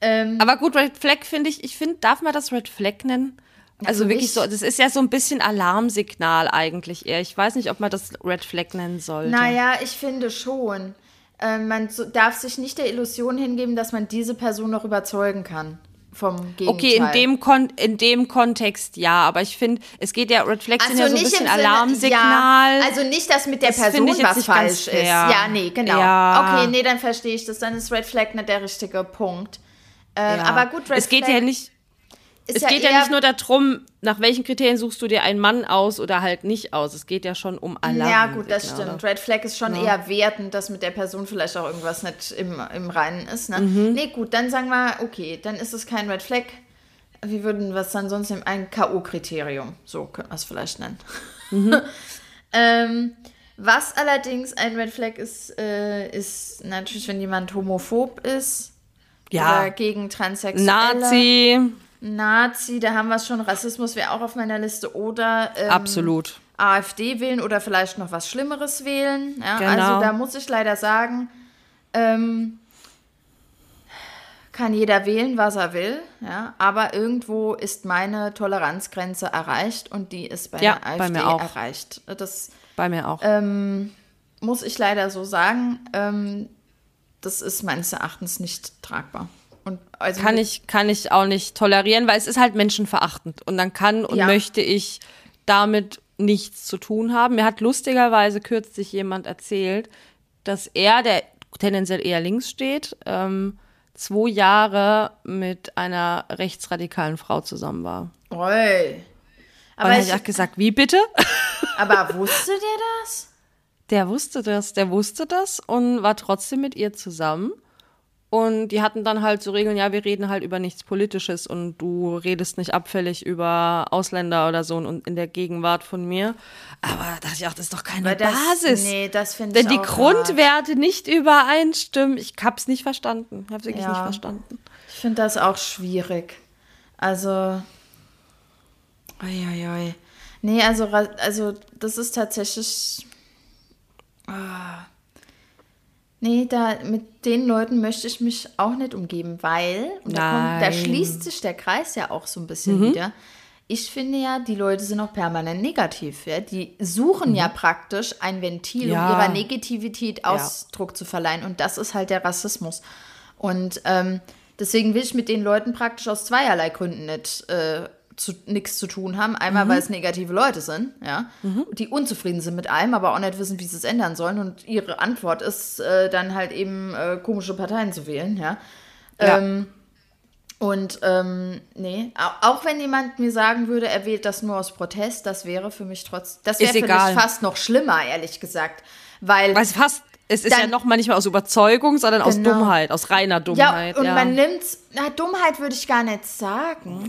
Ähm, Aber gut, Red Flag finde ich, ich finde, darf man das Red Flag nennen? Also wirklich so, das ist ja so ein bisschen Alarmsignal eigentlich eher. Ich weiß nicht, ob man das Red Flag nennen sollte. naja, ich finde schon. Ähm, man so, darf sich nicht der Illusion hingeben, dass man diese Person noch überzeugen kann vom Gegenteil. Okay, in dem, Kon in dem Kontext ja, aber ich finde, es geht ja, Red Flags sind ja so ein bisschen Sinne- Alarmsignal. Ja, also nicht, dass mit der Das Person was falsch ist. Ja, nee, genau. Ja. Okay, nee, dann verstehe ich das. Dann ist Red Flag nicht der richtige Punkt. Ähm, Ja. Aber gut, Red es geht Flag ja nicht, es ja geht ja nicht nur darum, nach welchen Kriterien suchst du dir einen Mann aus oder halt nicht aus. Es geht ja schon um Alarm. Ja, gut, das stimmt. Red Flag ist schon eher wertend, dass mit der Person vielleicht auch irgendwas nicht im, im Reinen ist. Ne? Mhm. Nee, gut, dann sagen wir, okay, dann ist es kein Red Flag. Wie würden wir es dann sonst nehmen? Ein K.O.-Kriterium. So könnte man es vielleicht nennen. Mhm. ähm, was allerdings ein Red Flag ist, äh, ist natürlich, wenn jemand homophob ist. Ja. Oder gegen Transsexuelle. Nazi, Nazi, da haben wir es schon. Rassismus wäre auch auf meiner Liste. Oder ähm, absolut. AfD wählen oder vielleicht noch was Schlimmeres wählen. Ja, Genau. Also da muss ich leider sagen, ähm, kann jeder wählen, was er will, ja, aber irgendwo ist meine Toleranzgrenze erreicht und die ist bei Ja, der AfD bei mir auch. erreicht. Das Bei mir auch. ähm, muss ich leider so sagen. Ähm, das ist meines Erachtens nicht tragbar. Und also kann ich, kann ich auch nicht tolerieren, weil es ist halt menschenverachtend. Und dann kann und Ja. möchte ich damit nichts zu tun haben. Mir hat lustigerweise kürzlich jemand erzählt, dass er, der tendenziell eher links steht, ähm, zwei Jahre mit einer rechtsradikalen Frau zusammen war. Oi. Und Aber, habe ich, ich auch gesagt, wie bitte? aber wusste der das? Der wusste das, der wusste das und war trotzdem mit ihr zusammen. Und die hatten dann halt so Regeln, ja, wir reden halt über nichts Politisches und du redest nicht abfällig über Ausländer oder so und in der Gegenwart von mir. Aber da dachte ich auch, das ist doch keine das, Basis. Nee, das finde ich Wenn die auch hart. Grundwerte nicht übereinstimmen, ich hab's nicht verstanden. Ich hab's wirklich Ja. nicht verstanden. Ich finde das auch schwierig. Also. Uiuiui. Nee, also, also das ist tatsächlich. Ah. Nee, da, mit den Leuten möchte ich mich auch nicht umgeben, weil, und da, kommt, da schließt sich der Kreis ja auch so ein Mhm. bisschen wieder. Ich finde ja, die Leute sind auch permanent negativ. Ja? Die suchen ja praktisch ein Ventil, um Mhm. Ja. ihrer Negativität Ausdruck zu verleihen. Und das ist halt der Rassismus. Und ähm, deswegen will ich mit den Leuten praktisch aus zweierlei Gründen nicht äh, zu, nichts zu tun haben. Einmal, Mhm. weil es negative Leute sind, ja, die unzufrieden sind mit allem, aber auch nicht wissen, wie sie es ändern sollen. Und ihre Antwort ist äh, dann halt eben äh, komische Parteien zu wählen, ja. Ja. Ähm, und ähm, nee, au- auch wenn jemand mir sagen würde, er wählt das nur aus Protest, das wäre für mich trotz, das wäre für egal. mich fast noch schlimmer, ehrlich gesagt, weil Weil es fast, es ist Dann- ja noch mal nicht mal aus Überzeugung, sondern aus Genau. Dummheit, aus reiner ja Dummheit. und man nimmt, na Dummheit würde ich gar nicht sagen.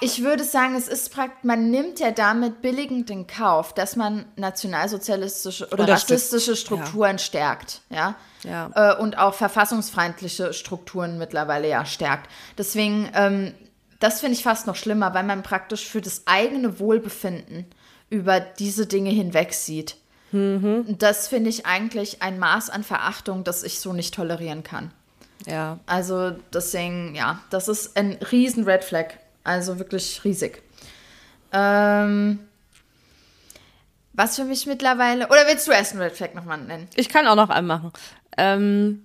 Ich würde sagen, es ist praktisch, man nimmt ja damit billigend in Kauf, dass man nationalsozialistische oder rassistische Strukturen stärkt, ja. Ja. Äh, und auch verfassungsfeindliche Strukturen mittlerweile ja stärkt. Deswegen, ähm, das finde ich fast noch schlimmer, weil man praktisch für das eigene Wohlbefinden über diese Dinge hinweg sieht. Mhm. Das finde ich eigentlich ein Maß an Verachtung, das ich so nicht tolerieren kann. Ja. Also deswegen, ja, das ist ein riesen Red Flag. Also wirklich riesig. Ähm, was für mich mittlerweile. Oder willst du erst einen Red Flag nochmal nennen? Ich kann auch noch einen machen. Ähm,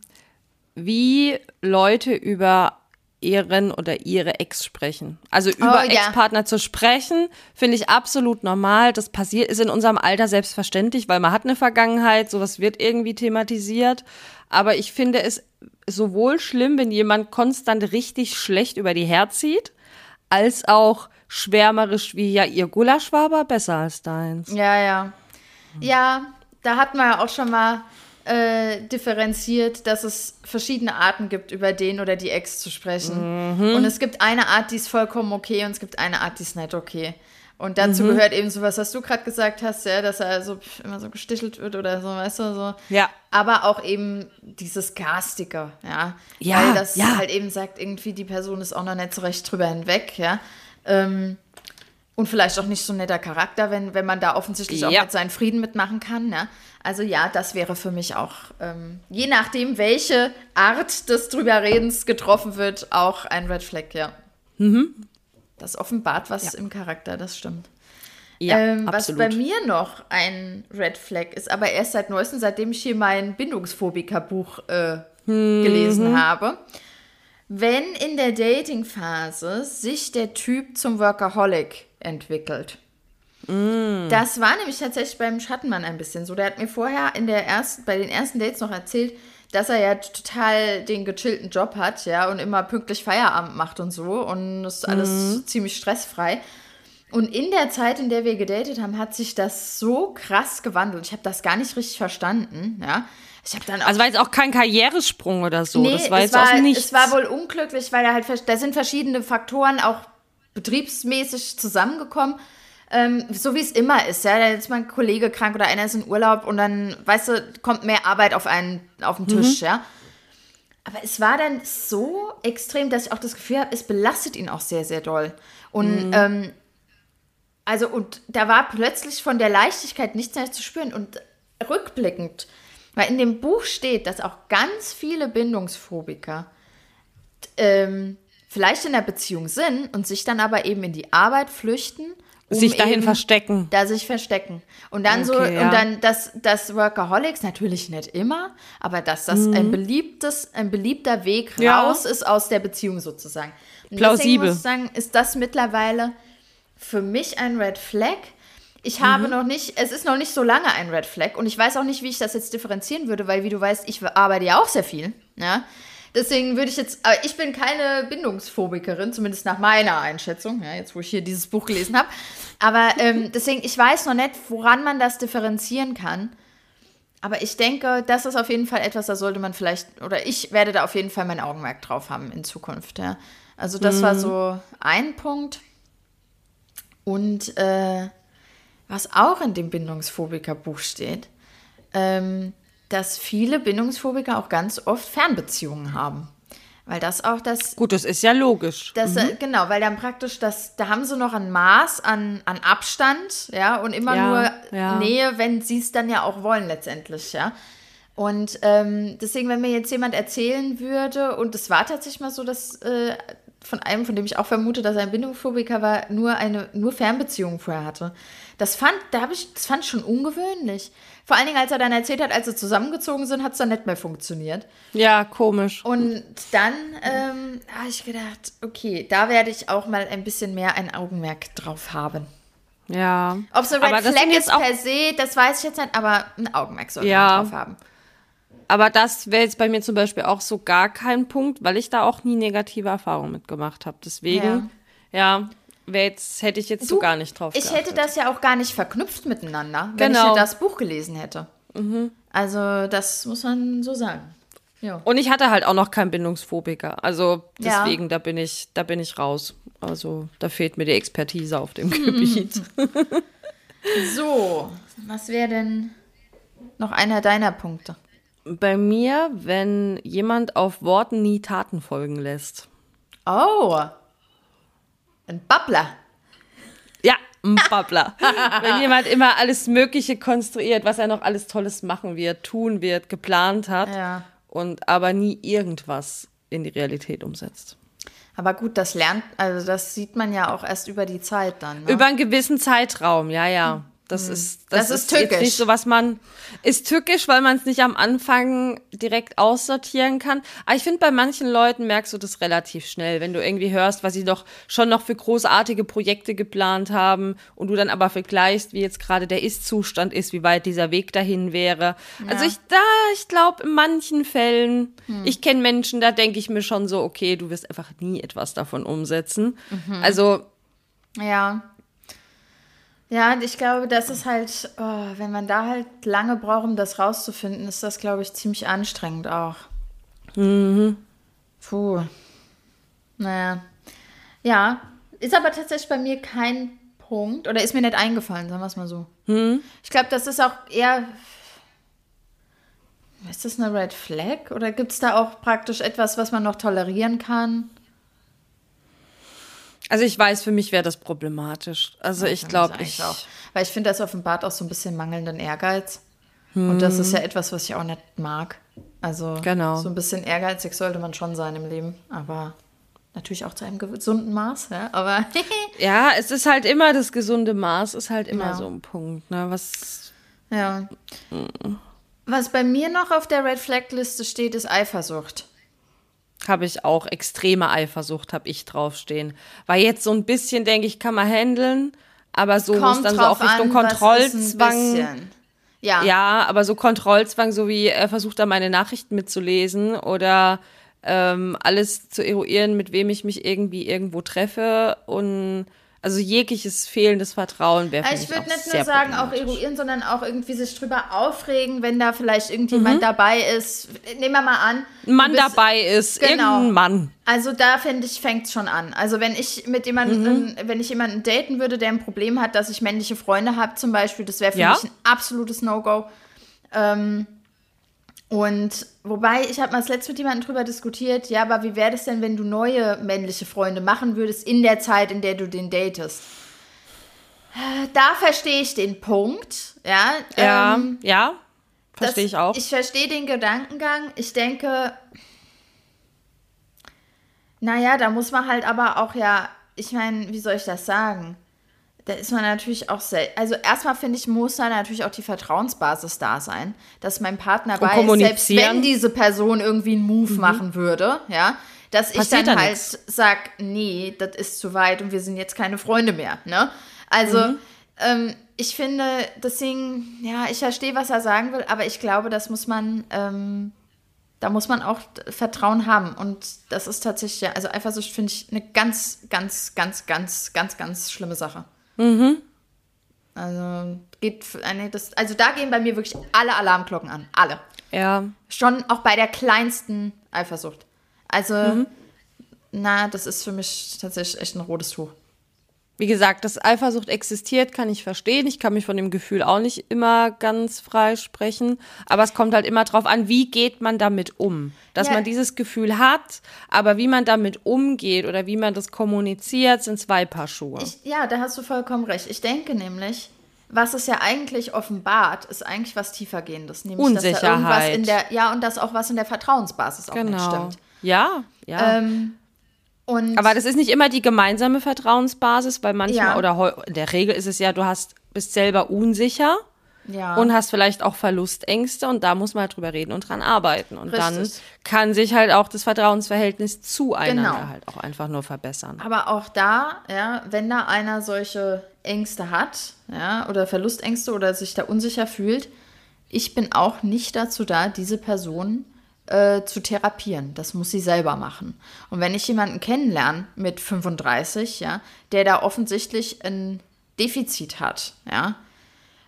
wie Leute über ihren oder ihre Ex sprechen. Also über Oh, ja. Ex-Partner zu sprechen, finde ich absolut normal. Das passiert, ist in unserem Alter selbstverständlich, weil man hat eine Vergangenheit, sowas wird irgendwie thematisiert. Aber ich finde es sowohl schlimm, wenn jemand konstant richtig schlecht über die herzieht, als auch schwärmerisch wie, ja, ihr Gulasch war aber besser als deins. Ja, ja. Ja, da hat man ja auch schon mal äh, differenziert, dass es verschiedene Arten gibt, über den oder die Ex zu sprechen. Und es gibt eine Art, die ist vollkommen okay und es gibt eine Art, die ist nicht okay. Und dazu gehört eben so was, was du gerade gesagt hast, ja, dass er so pf, immer so gestichelt wird oder so, weißt du, so. Ja. Aber auch eben dieses Garstige, ja. Ja, Weil das ja. halt eben sagt, irgendwie die Person ist auch noch nicht so recht drüber hinweg, ja. Ähm, und vielleicht auch nicht so ein netter Charakter, wenn, wenn man da offensichtlich auch Ja. mit seinen Frieden mitmachen kann. Ne? Also ja, das wäre für mich auch, ähm, je nachdem, welche Art des Drüberredens getroffen wird, auch ein Red Flag, ja. Das offenbart was im Charakter, das stimmt. Ja, ähm, was bei mir noch ein Red Flag ist, aber erst seit neuestem, seitdem ich hier mein Bindungsphobiker-Buch äh, Mhm. gelesen habe. Wenn in der Dating-Phase sich der Typ zum Workaholic entwickelt. Mhm. Das war nämlich tatsächlich beim Schattenmann ein bisschen so. Der hat mir vorher in der ersten, bei den ersten Dates noch erzählt, dass er ja total den gechillten Job hat, ja, und immer pünktlich Feierabend macht und so. Und das ist alles Mhm. ziemlich stressfrei. Und in der Zeit, in der wir gedatet haben, hat sich das so krass gewandelt. Ich habe das gar nicht richtig verstanden, ja. Ich habe dann Also war jetzt auch kein Karrieresprung oder so. Nee, das war es jetzt war, auch nichts. Es war wohl unglücklich, weil da halt, da sind verschiedene Faktoren auch betriebsmäßig zusammengekommen. Ähm, so wie es immer ist, ja. Da ist mal ein Kollege krank oder einer ist in Urlaub und dann, weißt du, kommt mehr Arbeit auf einen, auf den Mhm. Tisch, ja. Aber es war dann so extrem, dass ich auch das Gefühl habe, es belastet ihn auch sehr, sehr doll. Und Mhm. ähm, also, und da war plötzlich von der Leichtigkeit nichts mehr zu spüren. Und rückblickend, weil in dem Buch steht, dass auch ganz viele Bindungsphobiker ähm, vielleicht in der Beziehung sind und sich dann aber eben in die Arbeit flüchten. Um sich dahin eben verstecken. da sich verstecken. Und dann so, Okay, ja. und dann das, das Workaholics, natürlich nicht immer, aber dass das ein beliebtes, ein beliebter Weg Mhm. Ja. raus ist aus der Beziehung sozusagen. Und Plausibel. Muss ich sagen, ist das mittlerweile für mich ein Red Flag. Ich habe Mhm. noch nicht, es ist noch nicht so lange ein Red Flag und ich weiß auch nicht, wie ich das jetzt differenzieren würde, weil wie du weißt, ich arbeite ja auch sehr viel, ja. Deswegen würde ich jetzt, aber ich bin keine Bindungsphobikerin, zumindest nach meiner Einschätzung, ja, jetzt wo ich hier dieses Buch gelesen habe. Aber ähm, deswegen, ich weiß noch nicht, woran man das differenzieren kann. Aber ich denke, das ist auf jeden Fall etwas, da sollte man vielleicht, oder ich werde da auf jeden Fall mein Augenmerk drauf haben in Zukunft, ja. Also das war so ein Punkt. Und äh, was auch in dem Bindungsphobiker-Buch steht, ähm, dass viele Bindungsphobiker auch ganz oft Fernbeziehungen haben. Weil das auch das Gut, das ist ja logisch. das, äh, Genau, weil dann praktisch das, da haben sie noch ein Maß an, an Abstand, ja, und immer Ja, nur ja. Nähe, wenn sie es dann ja auch wollen letztendlich, ja. Und ähm, deswegen, wenn mir jetzt jemand erzählen würde, und es war tatsächlich mal so, dass äh, von einem, von dem ich auch vermute, dass er ein Bindungsphobiker war, nur eine nur Fernbeziehung vorher hatte. Das fand, da habe ich, das fand ich schon ungewöhnlich. Vor allen Dingen, als er dann erzählt hat, als sie zusammengezogen sind, hat es dann nicht mehr funktioniert. Ja, komisch. Und dann ähm, habe ich gedacht, okay, da werde ich auch mal ein bisschen mehr ein Augenmerk drauf haben. Ja. Ob es ein Red Flag ist per se, das weiß ich jetzt nicht, aber ein Augenmerk sollte Ja. man drauf haben. Aber das wäre jetzt bei mir zum Beispiel auch so gar kein Punkt, weil ich da auch nie negative Erfahrungen mitgemacht habe. Deswegen, ja, wär jetzt, hätte ich jetzt so Du, gar nicht drauf Ich geachtet. hätte das ja auch gar nicht verknüpft miteinander, wenn ich Genau. Mhm. nicht das Buch gelesen hätte. Also, das muss man so sagen. Ja. Und ich hatte halt auch noch keinen Bindungsphobiker. Also Ja. deswegen, da bin ich, da bin ich raus. Also da fehlt mir die Expertise auf dem Gebiet. So, was wäre denn noch einer deiner Punkte? Bei mir, wenn jemand auf Worten nie Taten folgen lässt. Oh, ein Babbler. Ja, ein Babbler. wenn jemand immer alles Mögliche konstruiert, was er noch alles Tolles machen wird, tun wird, geplant hat Ja. und aber nie irgendwas in die Realität umsetzt. Aber gut, das lernt, also das sieht man ja auch erst über die Zeit dann. Ne? Über einen gewissen Zeitraum, ja, ja. Das Hm. ist das, Das ist ist, tückisch. nicht so, was man ist tückisch, weil man es nicht am Anfang direkt aussortieren kann. Aber ich finde, bei manchen Leuten merkst du das relativ schnell, wenn du irgendwie hörst, was sie doch schon noch für großartige Projekte geplant haben und du dann aber vergleichst, wie jetzt gerade der Ist-Zustand ist, wie weit dieser Weg dahin wäre. Also ich da, ich glaube, in manchen Fällen, Hm. ich kenne Menschen, da denke ich mir schon so, okay, du wirst einfach nie etwas davon umsetzen. Mhm. Also Ja. Ja, und ich glaube, das ist halt, oh, wenn man da halt lange braucht, um das rauszufinden, ist das, glaube ich, ziemlich anstrengend auch. Mhm. Puh. Naja. Ja, ist aber tatsächlich bei mir kein Punkt, oder ist mir nicht eingefallen, sagen wir es mal so. Mhm. Ich glaube, das ist auch eher. Ist das eine Red Flag? Oder gibt es da auch praktisch etwas, was man noch tolerieren kann? Also ich weiß, für mich wäre das problematisch. Also ich glaube, ich auch. Weil ich finde, das offenbart auch so ein bisschen mangelnden Ehrgeiz. Und das ist ja etwas, was ich auch nicht mag. Also Genau. so ein bisschen ehrgeizig sollte man schon sein im Leben. Aber natürlich auch zu einem gesunden Maß. Ja? Aber ja, es ist halt immer das gesunde Maß, ist halt immer Ja. so ein Punkt. Ne? Was ja. Was bei mir noch auf der Red Flag Liste steht, ist Eifersucht. Habe ich auch extreme Eifersucht, habe ich draufstehen. Weil jetzt so ein bisschen denke ich, kann man handeln, aber so Kommt dann so auch Richtung an, Kontrollzwang. Ja. Ja, aber so Kontrollzwang, so wie er versucht da meine Nachrichten mitzulesen oder ähm, alles zu eruieren, mit wem ich mich irgendwie irgendwo treffe und also jegliches fehlendes Vertrauen wäre für Ich würde nicht nur sagen, auch eruieren, sondern auch irgendwie sich drüber aufregen, wenn da vielleicht irgendjemand dabei ist. Nehmen wir mal an. ein Mann bist- dabei ist, Genau. irgendein Mann. Also da finde ich, fängt es schon an. Also wenn ich mit jemandem, wenn ich jemanden daten würde, der ein Problem hat, dass ich männliche Freunde habe, zum Beispiel, das wäre für Ja. mich ein absolutes No-Go. Ähm, und wobei, ich habe mal das letzte mit jemandem drüber diskutiert, ja, aber wie wäre das denn, wenn du neue männliche Freunde machen würdest in der Zeit, in der du den datest? Da verstehe ich den Punkt, ja. Ja, ähm, ja, verstehe ich auch. Ich verstehe den Gedankengang. Ich denke, naja, da muss man halt aber auch ja, ich meine, wie soll ich das sagen? Da ist man natürlich auch selten. Also erstmal finde ich, muss da natürlich auch die Vertrauensbasis da sein, dass mein Partner weiß, selbst wenn diese Person irgendwie einen Move machen würde, ja, dass ich Passiert dann da halt nix. sag, nee, das ist zu weit und wir sind jetzt keine Freunde mehr, ne? Also Mhm. ähm, ich finde, deswegen, ja, ich verstehe, was er sagen will, aber ich glaube, das muss man, ähm, da muss man auch Vertrauen haben. Und das ist tatsächlich, ja, also Eifersucht finde ich eine ganz, ganz, ganz, ganz, ganz, ganz schlimme Sache. Also geht eine, das, also da gehen bei mir wirklich alle Alarmglocken an. Alle. Ja, Schon auch bei der kleinsten Eifersucht. Also, na, das ist für mich tatsächlich echt ein rotes Tuch. Wie gesagt, dass Eifersucht existiert, kann ich verstehen. Ich kann mich von dem Gefühl auch nicht immer ganz frei sprechen. Aber es kommt halt immer drauf an, wie geht man damit um? Dass Ja. man dieses Gefühl hat, aber wie man damit umgeht oder wie man das kommuniziert, sind zwei Paar Schuhe. Ich, ja, da hast du vollkommen recht. Ich denke nämlich, was es ja eigentlich offenbart, ist eigentlich was tiefergehendes. Nämlich, dass da irgendwas Unsicherheit. in der, ja, und dass auch was in der Vertrauensbasis auch nicht genau. stimmt. Ja, ja. Ähm, und aber das ist nicht immer die gemeinsame Vertrauensbasis, weil manchmal Ja. oder in der Regel ist es ja, du hast bist selber unsicher ja. und hast vielleicht auch Verlustängste und da muss man halt drüber reden und dran arbeiten. Und dann Richtig. kann sich halt auch das Vertrauensverhältnis zueinander Genau. halt auch einfach nur verbessern. Aber auch da, ja, wenn da einer solche Ängste hat, ja, oder Verlustängste oder sich da unsicher fühlt, ich bin auch nicht dazu da, diese Person äh, zu therapieren. Das muss sie selber machen. Und wenn ich jemanden kennenlerne mit 35, ja, der da offensichtlich ein Defizit hat, ja,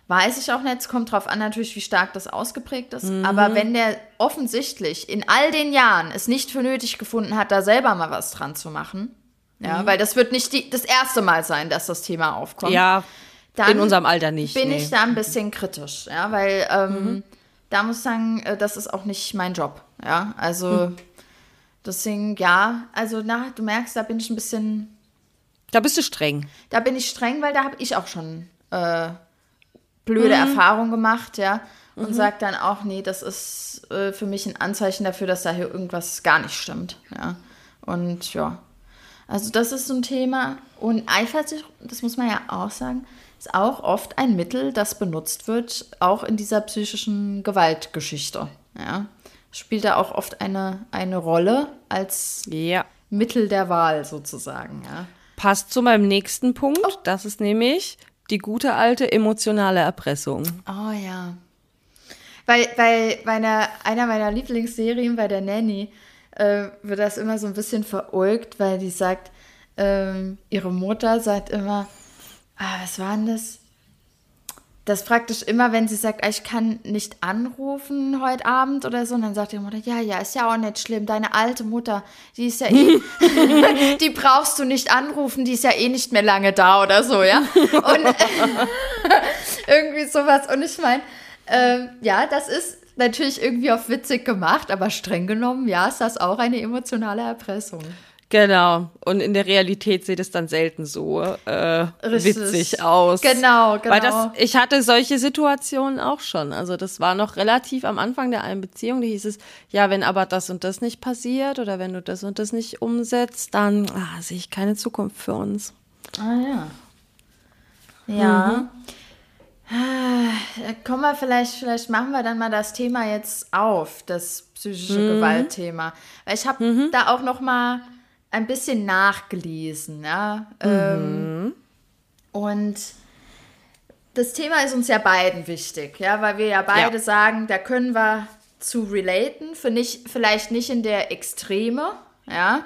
Weiß ich auch nicht. Es kommt drauf an, natürlich, wie stark das ausgeprägt ist. Aber wenn der offensichtlich in all den Jahren es nicht für nötig gefunden hat, da selber mal was dran zu machen, ja, weil das wird nicht die, das erste Mal sein, dass das Thema aufkommt. Ja, dann in unserem Alter nicht. bin nee. ich da ein bisschen kritisch, ja, weil ähm, da muss ich sagen, äh, das ist auch nicht mein Job, ja. Also deswegen, ja, also na, du merkst, da bin ich ein bisschen Da bist du streng. da bin ich streng, weil da habe ich auch schon äh, blöde Erfahrungen gemacht, ja. und mhm. sagt dann auch, nee, das ist äh, für mich ein Anzeichen dafür, dass da hier irgendwas gar nicht stimmt. Ja. Und ja, also das ist so ein Thema. Und Eifersucht, das muss man ja auch sagen, ist auch oft ein Mittel, das benutzt wird, auch in dieser psychischen Gewaltgeschichte. Ja. Spielt da auch oft eine, eine Rolle als ja. Mittel der Wahl sozusagen. Ja. Passt zu meinem nächsten Punkt. Oh. Das ist nämlich die gute alte emotionale Erpressung. Oh ja. Weil, weil meine, einer meiner Lieblingsserien bei der Nanny äh, wird das immer so ein bisschen veräugt, weil die sagt, ähm, ihre Mutter sagt immer, ah, was war denn das? Das praktisch immer, wenn sie sagt, ah, ich kann nicht anrufen heute Abend oder so, und dann sagt ihre Mutter, ja, ja, ist ja auch nicht schlimm. Deine alte Mutter, die ist ja eh, die brauchst du nicht anrufen, die ist ja eh nicht mehr lange da oder so, ja. Und irgendwie sowas. Und ich meine, ähm, ja, das ist natürlich irgendwie auf witzig gemacht, aber streng genommen, ja, ist das auch eine emotionale Erpressung. Genau. Und in der Realität sieht es dann selten so äh, witzig aus. Genau, genau. Weil das, ich hatte solche Situationen auch schon. Also das war noch relativ am Anfang der einen Beziehung. Da hieß es, ja, wenn aber das und das nicht passiert oder wenn du das und das nicht umsetzt, dann ah, sehe ich keine Zukunft für uns. Ah ja. Ja. Mhm. Äh, kommen wir vielleicht, vielleicht machen wir dann mal das Thema jetzt auf, das psychische mhm. Gewaltthema. Weil ich habe mhm. da auch noch mal ein bisschen nachgelesen, ja. Ähm, mhm. und das Thema ist uns ja beiden wichtig, ja, weil wir ja beide ja. sagen, da können wir zu relaten, für nicht, vielleicht nicht in der Extreme, ja,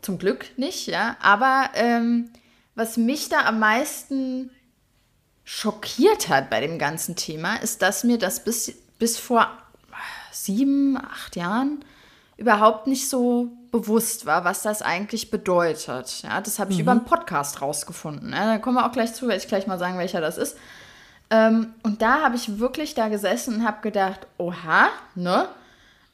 zum Glück nicht, ja, aber ähm, was mich da am meisten schockiert hat bei dem ganzen Thema, ist, dass mir das bis, bis vor sieben, acht Jahren überhaupt nicht so bewusst war, was das eigentlich bedeutet. Ja, das habe ich mhm. über einen Podcast rausgefunden. Ja, da kommen wir auch gleich zu, werde ich gleich mal sagen, welcher das ist. Ähm, und da habe ich wirklich da gesessen und habe gedacht, oha, ne?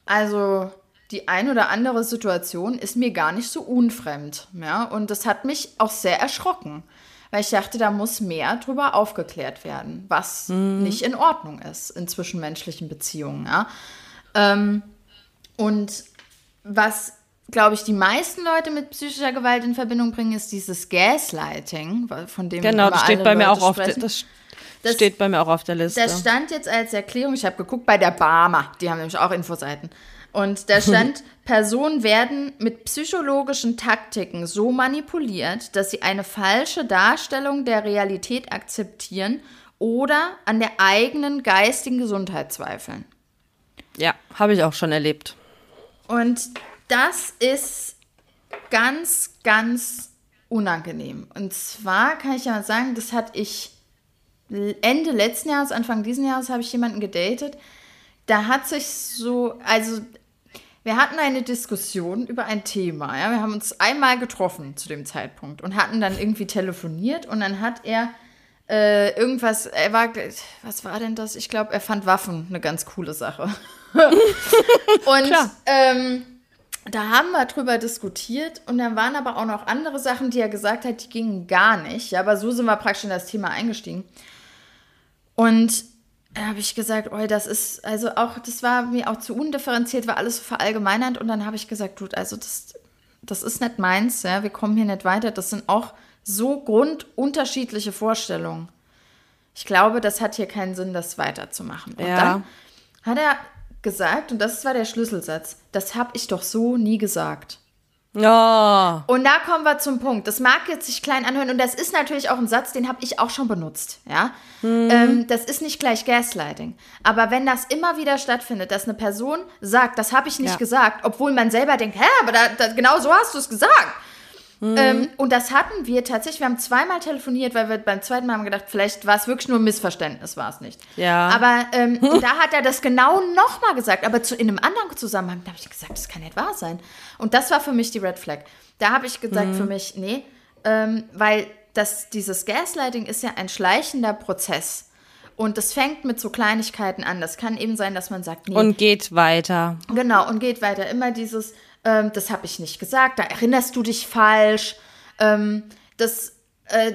Also die ein oder andere Situation ist mir gar nicht so unfremd. Ja? Und das hat mich auch sehr erschrocken weil ich dachte, da muss mehr drüber aufgeklärt werden, was mhm. nicht in Ordnung ist in zwischenmenschlichen Beziehungen. Ja? Ähm, und was, glaube ich, die meisten Leute mit psychischer Gewalt in Verbindung bringen, ist dieses Gaslighting, von dem genau, das steht bei mir auch der, das, das steht bei mir auch auf der Liste. Das stand jetzt als Erklärung, ich habe geguckt bei der Barmer, die haben nämlich auch Infoseiten. Und da stand, Personen werden mit psychologischen Taktiken so manipuliert, dass sie eine falsche Darstellung der Realität akzeptieren oder an der eigenen geistigen Gesundheit zweifeln. Ja, habe ich auch schon erlebt. Und das ist ganz, ganz unangenehm. Und zwar kann ich ja sagen, das hatte ich Ende letzten Jahres, Anfang diesen Jahres habe ich jemanden gedatet. Da hat sich so, also wir hatten eine Diskussion über ein Thema. Ja? Wir haben uns einmal getroffen zu dem Zeitpunkt und hatten dann irgendwie telefoniert und dann hat er äh, irgendwas, er war, was war denn das? Ich glaube, er fand Waffen eine ganz coole Sache. und ähm, da haben wir drüber diskutiert und dann waren aber auch noch andere Sachen, die er gesagt hat, die gingen gar nicht. Ja, aber so sind wir praktisch in das Thema eingestiegen. Und da habe ich gesagt, oh, das ist, also auch, das war mir auch zu undifferenziert, war alles so verallgemeinert. Und dann habe ich gesagt, gut, also das, das ist nicht meins, ja, wir kommen hier nicht weiter. Das sind auch so grundunterschiedliche Vorstellungen. Ich glaube, das hat hier keinen Sinn, das weiterzumachen. Und ja. dann hat er gesagt, und das war der Schlüsselsatz, das habe ich doch so nie gesagt. Ja. Und da kommen wir zum Punkt. Das mag jetzt sich klein anhören und das ist natürlich auch ein Satz, den habe ich auch schon benutzt. Ja, mhm. ähm, das ist nicht gleich Gaslighting. Aber wenn das immer wieder stattfindet, dass eine Person sagt, das habe ich nicht ja. gesagt, obwohl man selber denkt, hä, aber da, da, genau so hast du es gesagt. Mhm. Ähm, und das hatten wir tatsächlich, wir haben zweimal telefoniert, weil wir beim zweiten Mal haben gedacht, vielleicht war es wirklich nur ein Missverständnis, war es nicht. Ja. Aber ähm, da hat er das genau nochmal gesagt, aber zu, in einem anderen Zusammenhang, da habe ich gesagt, das kann nicht wahr sein. Und das war für mich die Red Flag. Da habe ich gesagt, mhm. für mich, nee, ähm, weil das, dieses Gaslighting ist ja ein schleichender Prozess. Und das fängt mit so Kleinigkeiten an. Das kann eben sein, dass man sagt, nee. Und geht weiter. Genau, und geht weiter. Immer dieses, ähm, das habe ich nicht gesagt, da erinnerst du dich falsch. Ähm, das, äh,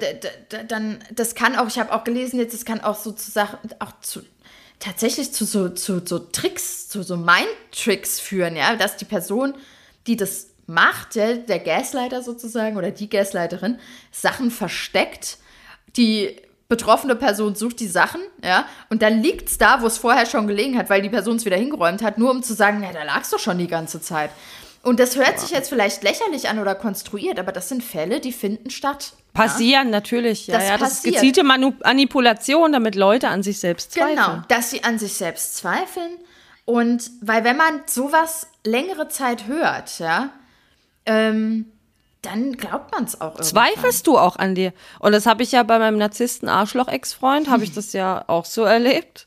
dann, das kann auch, ich habe auch gelesen jetzt, das kann auch so auch zu, tatsächlich zu so, zu so Tricks, zu so Mind-Tricks führen, ja, dass die Person, die das macht, ja, der Gasleiter sozusagen oder die Gasleiterin, Sachen versteckt, die betroffene Person sucht die Sachen, ja, und dann liegt es da, wo es vorher schon gelegen hat, weil die Person es wieder hingeräumt hat, nur um zu sagen, ja, da lag es doch schon die ganze Zeit. Und das hört sich jetzt vielleicht lächerlich an oder konstruiert, aber das sind Fälle, die finden statt. Passieren ja? natürlich, ja. Das ja, das ist gezielte Manipulation, damit Leute an sich selbst zweifeln. Genau, dass sie an sich selbst zweifeln. Und weil wenn man sowas längere Zeit hört, ja, ähm, dann glaubt man es auch irgendwann. Zweifelst du auch an dir? Und das habe ich ja bei meinem Narzissten-Arschloch-Ex-Freund, habe ich das ja auch so erlebt.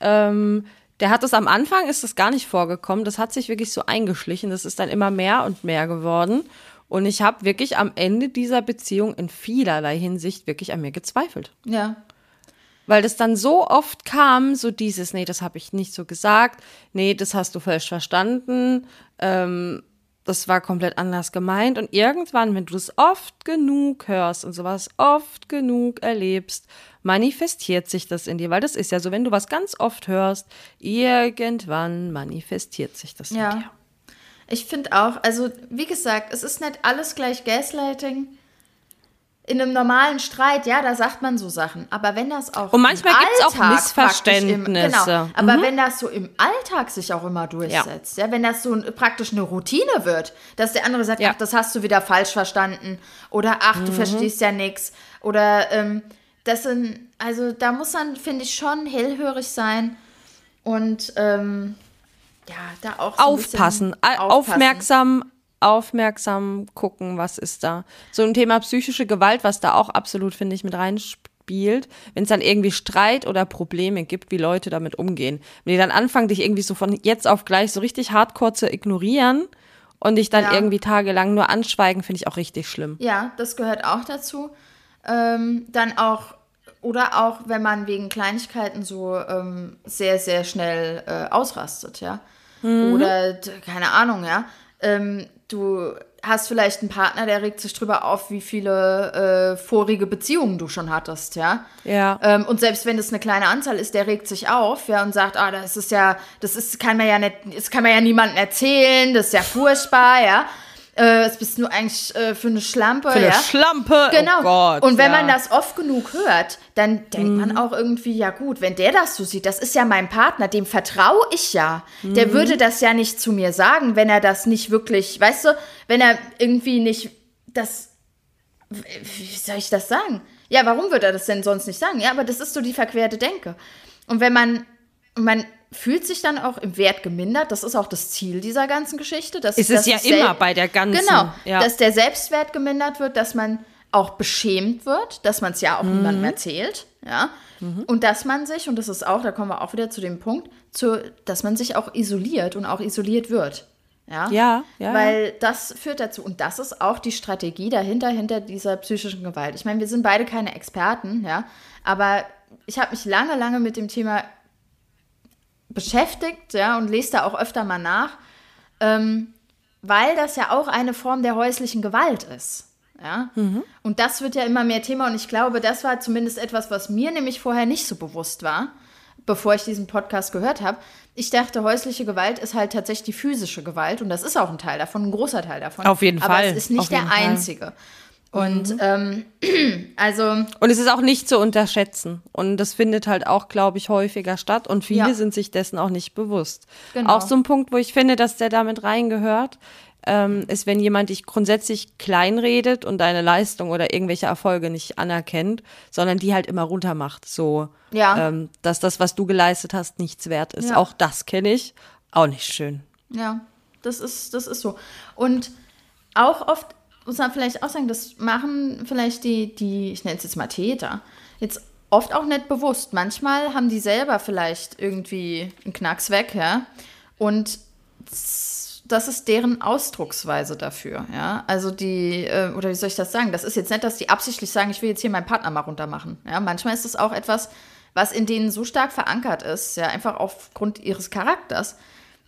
Ähm, der hat das am Anfang, ist das gar nicht vorgekommen. Das hat sich wirklich so eingeschlichen. Das ist dann immer mehr und mehr geworden. Und ich habe wirklich am Ende dieser Beziehung in vielerlei Hinsicht wirklich an mir gezweifelt. Ja. Weil das dann so oft kam, so dieses, nee, das habe ich nicht so gesagt, nee, das hast du falsch verstanden, ähm, das war komplett anders gemeint. Und irgendwann, wenn du es oft genug hörst und sowas oft genug erlebst, manifestiert sich das in dir. Weil das ist ja so, wenn du was ganz oft hörst, irgendwann manifestiert sich das in dir. Ja. Ich finde auch, also wie gesagt, es ist nicht alles gleich Gaslighting. In einem normalen Streit, ja, da sagt man so Sachen. Aber wenn das auch. Und manchmal im gibt's auch Missverständnisse. Im, genau. Aber wenn das so im Alltag sich auch immer durchsetzt, ja, wenn das so ein, praktisch eine Routine wird, dass der andere sagt, Ja. ach, das hast du wieder falsch verstanden. Oder ach, du verstehst ja nichts. Oder ähm, das sind, also da muss man, finde ich, schon hellhörig sein. Und ähm, ja, da auch so aufpassen, Al- aufmerksam, aufmerksam gucken, was ist da. So ein Thema psychische Gewalt, was da auch absolut, finde ich, mit reinspielt, wenn es dann irgendwie Streit oder Probleme gibt, wie Leute damit umgehen. Wenn die dann anfangen, dich irgendwie so von jetzt auf gleich so richtig hardcore zu ignorieren und dich dann Ja. irgendwie tagelang nur anschweigen, finde ich auch richtig schlimm. Ja, das gehört auch dazu. Ähm, dann auch, oder auch, wenn man wegen Kleinigkeiten so ähm, sehr, sehr schnell äh, ausrastet, ja. Oder, d- keine Ahnung, ja. Ähm, du hast vielleicht einen Partner, der regt sich drüber auf, wie viele äh, vorige Beziehungen du schon hattest, ja. Ja. Ähm, und selbst wenn es eine kleine Anzahl ist, der regt sich auf, ja, und sagt, ah, das ist ja, das ist, kann man ja nicht, das kann man ja niemandem erzählen, das ist ja furchtbar, ja. Äh, was bist du eigentlich äh, für eine Schlampe, Für eine ja? Schlampe. Genau. Oh Gott, und wenn ja. Mhm. man das oft genug hört, dann denkt man auch irgendwie, ja gut, wenn der das so sieht, das ist ja mein Partner, dem vertraue ich ja. Mhm. Der würde das ja nicht zu mir sagen, wenn er das nicht wirklich, weißt du, wenn er irgendwie nicht das, wie soll ich das sagen? Ja, warum würde er das denn sonst nicht sagen? Ja, aber das ist so die verquerte Denke. Und wenn man, man fühlt sich dann auch im Wert gemindert, das ist auch das Ziel dieser ganzen Geschichte. Dass, Ist es ja immer bei der ganzen. Genau, Ja. dass der Selbstwert gemindert wird, dass man auch beschämt wird, dass man es ja auch Mhm. niemandem erzählt, ja. Und dass man sich, und das ist auch, da kommen wir auch wieder zu dem Punkt, zu, dass man sich auch isoliert und auch isoliert wird. Ja, Ja, ja, Weil das führt dazu, und das ist auch die Strategie dahinter, hinter dieser psychischen Gewalt. Ich meine, wir sind beide keine Experten, ja, aber ich habe mich lange, lange mit dem Thema beschäftigt, ja, und lese da auch öfter mal nach, ähm, weil das ja auch eine Form der häuslichen Gewalt ist. Ja? Und das wird ja immer mehr Thema und ich glaube, das war zumindest etwas, was mir nämlich vorher nicht so bewusst war, bevor ich diesen Podcast gehört habe. Ich dachte, häusliche Gewalt ist halt tatsächlich die physische Gewalt und das ist auch ein Teil davon, ein großer Teil davon. Auf jeden Aber Fall, es ist nicht auf der jeden Fall. Und ähm, also Und es ist auch nicht zu unterschätzen. Und das findet halt auch, glaube ich, häufiger statt. Und viele Ja. sind sich dessen auch nicht bewusst. Genau. Auch so ein Punkt, wo ich finde, dass der damit reingehört, ähm, ist, wenn jemand dich grundsätzlich kleinredet und deine Leistung oder irgendwelche Erfolge nicht anerkennt, sondern die halt immer runtermacht. So, Ja. ähm, dass das, was du geleistet hast, nichts wert ist. Ja. Auch das kenne ich. Auch nicht schön. Ja, das ist, das ist so. Und auch oft muss man vielleicht auch sagen, das machen vielleicht die, die, ich nenne es jetzt mal Täter, jetzt oft auch nicht bewusst. Manchmal haben die selber vielleicht irgendwie einen Knacks weg, ja. Und das ist deren Ausdrucksweise dafür, ja. Also die, äh, oder wie soll ich das sagen? Das ist jetzt nicht, dass die absichtlich sagen, ich will jetzt hier meinen Partner mal runtermachen. Ja, manchmal ist es auch etwas, was in denen so stark verankert ist, ja, einfach aufgrund ihres Charakters,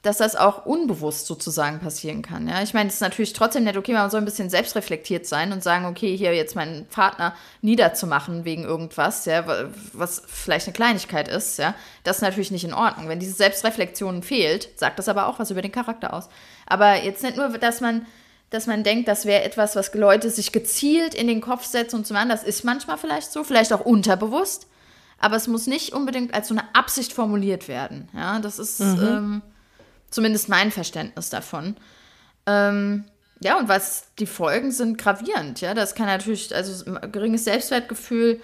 dass das auch unbewusst sozusagen passieren kann. Ja, ich meine, es ist natürlich trotzdem nicht okay, man soll ein bisschen selbstreflektiert sein und sagen, okay, hier jetzt meinen Partner niederzumachen wegen irgendwas, ja, was vielleicht eine Kleinigkeit ist, ja, das ist natürlich nicht in Ordnung. Wenn diese Selbstreflexion fehlt, sagt das aber auch was über den Charakter aus. Aber jetzt nicht nur, dass man dass man denkt, das wäre etwas, was Leute sich gezielt in den Kopf setzen und zu machen. Das ist manchmal vielleicht so, vielleicht auch unterbewusst, aber es muss nicht unbedingt als so eine Absicht formuliert werden. Ja, das ist mhm. ähm, Zumindest mein Verständnis davon. Ähm, ja, und was die Folgen sind gravierend, ja. Das kann natürlich, also geringes Selbstwertgefühl,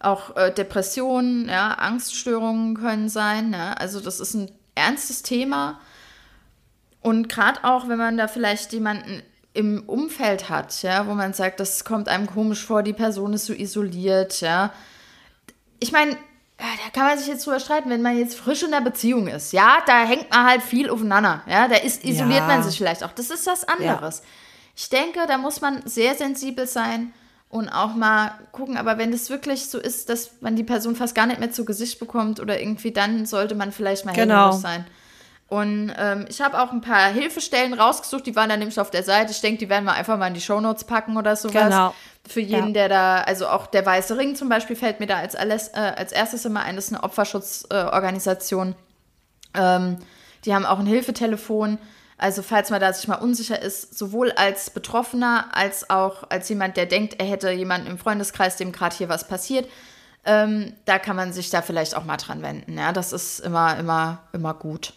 auch äh, Depressionen, ja, Angststörungen können sein. Ja? Also das ist ein ernstes Thema. Und gerade auch, wenn man da vielleicht jemanden im Umfeld hat, ja, wo man sagt, das kommt einem komisch vor, die Person ist so isoliert, ja. Ich meine, ja, da kann man sich jetzt drüber streiten, wenn man jetzt frisch in der Beziehung ist. Ja, da hängt man halt viel aufeinander. Ja, da ist, isoliert ja. man sich vielleicht auch. Das ist was anderes. Ja. Ich denke, da muss man sehr sensibel sein und auch mal gucken. Aber wenn das wirklich so ist, dass man die Person fast gar nicht mehr zu Gesicht bekommt oder irgendwie, dann sollte man vielleicht mal genau. sein. Und ähm, ich habe auch ein paar Hilfestellen rausgesucht, die waren dann nämlich auf der Seite. Ich denke, die werden wir einfach mal in die Shownotes packen oder sowas. Genau. Für jeden, ja. der da, also auch der Weiße Ring zum Beispiel fällt mir da als, alles, äh, als erstes immer ein, das ist eine Opferschutzorganisation. Äh, ähm, die haben auch ein Hilfetelefon. Also falls man da sich mal unsicher ist, sowohl als Betroffener als auch als jemand, der denkt, er hätte jemanden im Freundeskreis, dem gerade hier was passiert, ähm, da kann man sich da vielleicht auch mal dran wenden. Ja, das ist immer, immer, immer gut.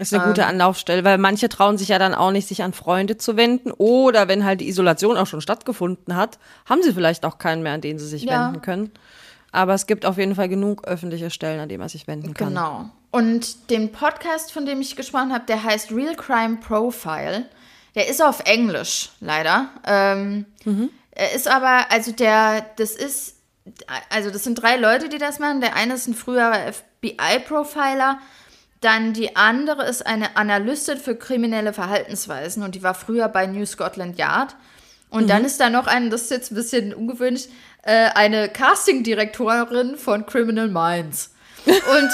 Das ist eine gute ähm. Anlaufstelle, weil manche trauen sich ja dann auch nicht, sich an Freunde zu wenden. Oder wenn halt die Isolation auch schon stattgefunden hat, haben sie vielleicht auch keinen mehr, an den sie sich ja. wenden können. Aber es gibt auf jeden Fall genug öffentliche Stellen, an denen man sich wenden kann. Genau. Und den Podcast, von dem ich gesprochen habe, der heißt Real Crime Profile. Der ist auf Englisch, leider. Ähm, mhm. Er ist aber, also der, das ist, also das sind drei Leute, die das machen. Der eine ist ein früherer FBI-Profiler dann die andere ist eine Analystin für kriminelle Verhaltensweisen und die war früher bei New Scotland Yard. Und mhm. dann ist da noch eine, das ist jetzt ein bisschen ungewöhnlich, äh, eine Casting-Direktorin von Criminal Minds. Und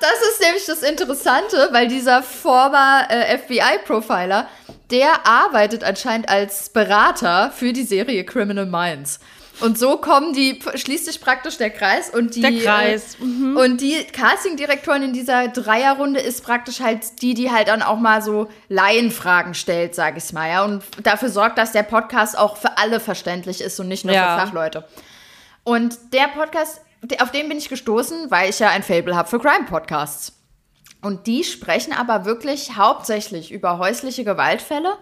das ist nämlich das Interessante, weil dieser former äh, FBI-Profiler, der arbeitet anscheinend als Berater für die Serie Criminal Minds. Und so kommen die, schließt sich praktisch der Kreis und die. Der Kreis. Äh, mhm. Und die Casting-Direktorin in dieser Dreierrunde ist praktisch halt die, die halt dann auch mal so Laienfragen stellt, sag ich mal, ja. Und dafür sorgt, dass der Podcast auch für alle verständlich ist und nicht nur ja. für Fachleute. Und der Podcast, auf den bin ich gestoßen, weil ich ja ein Fable habe für Crime-Podcasts. Und die sprechen aber wirklich hauptsächlich über häusliche Gewaltfälle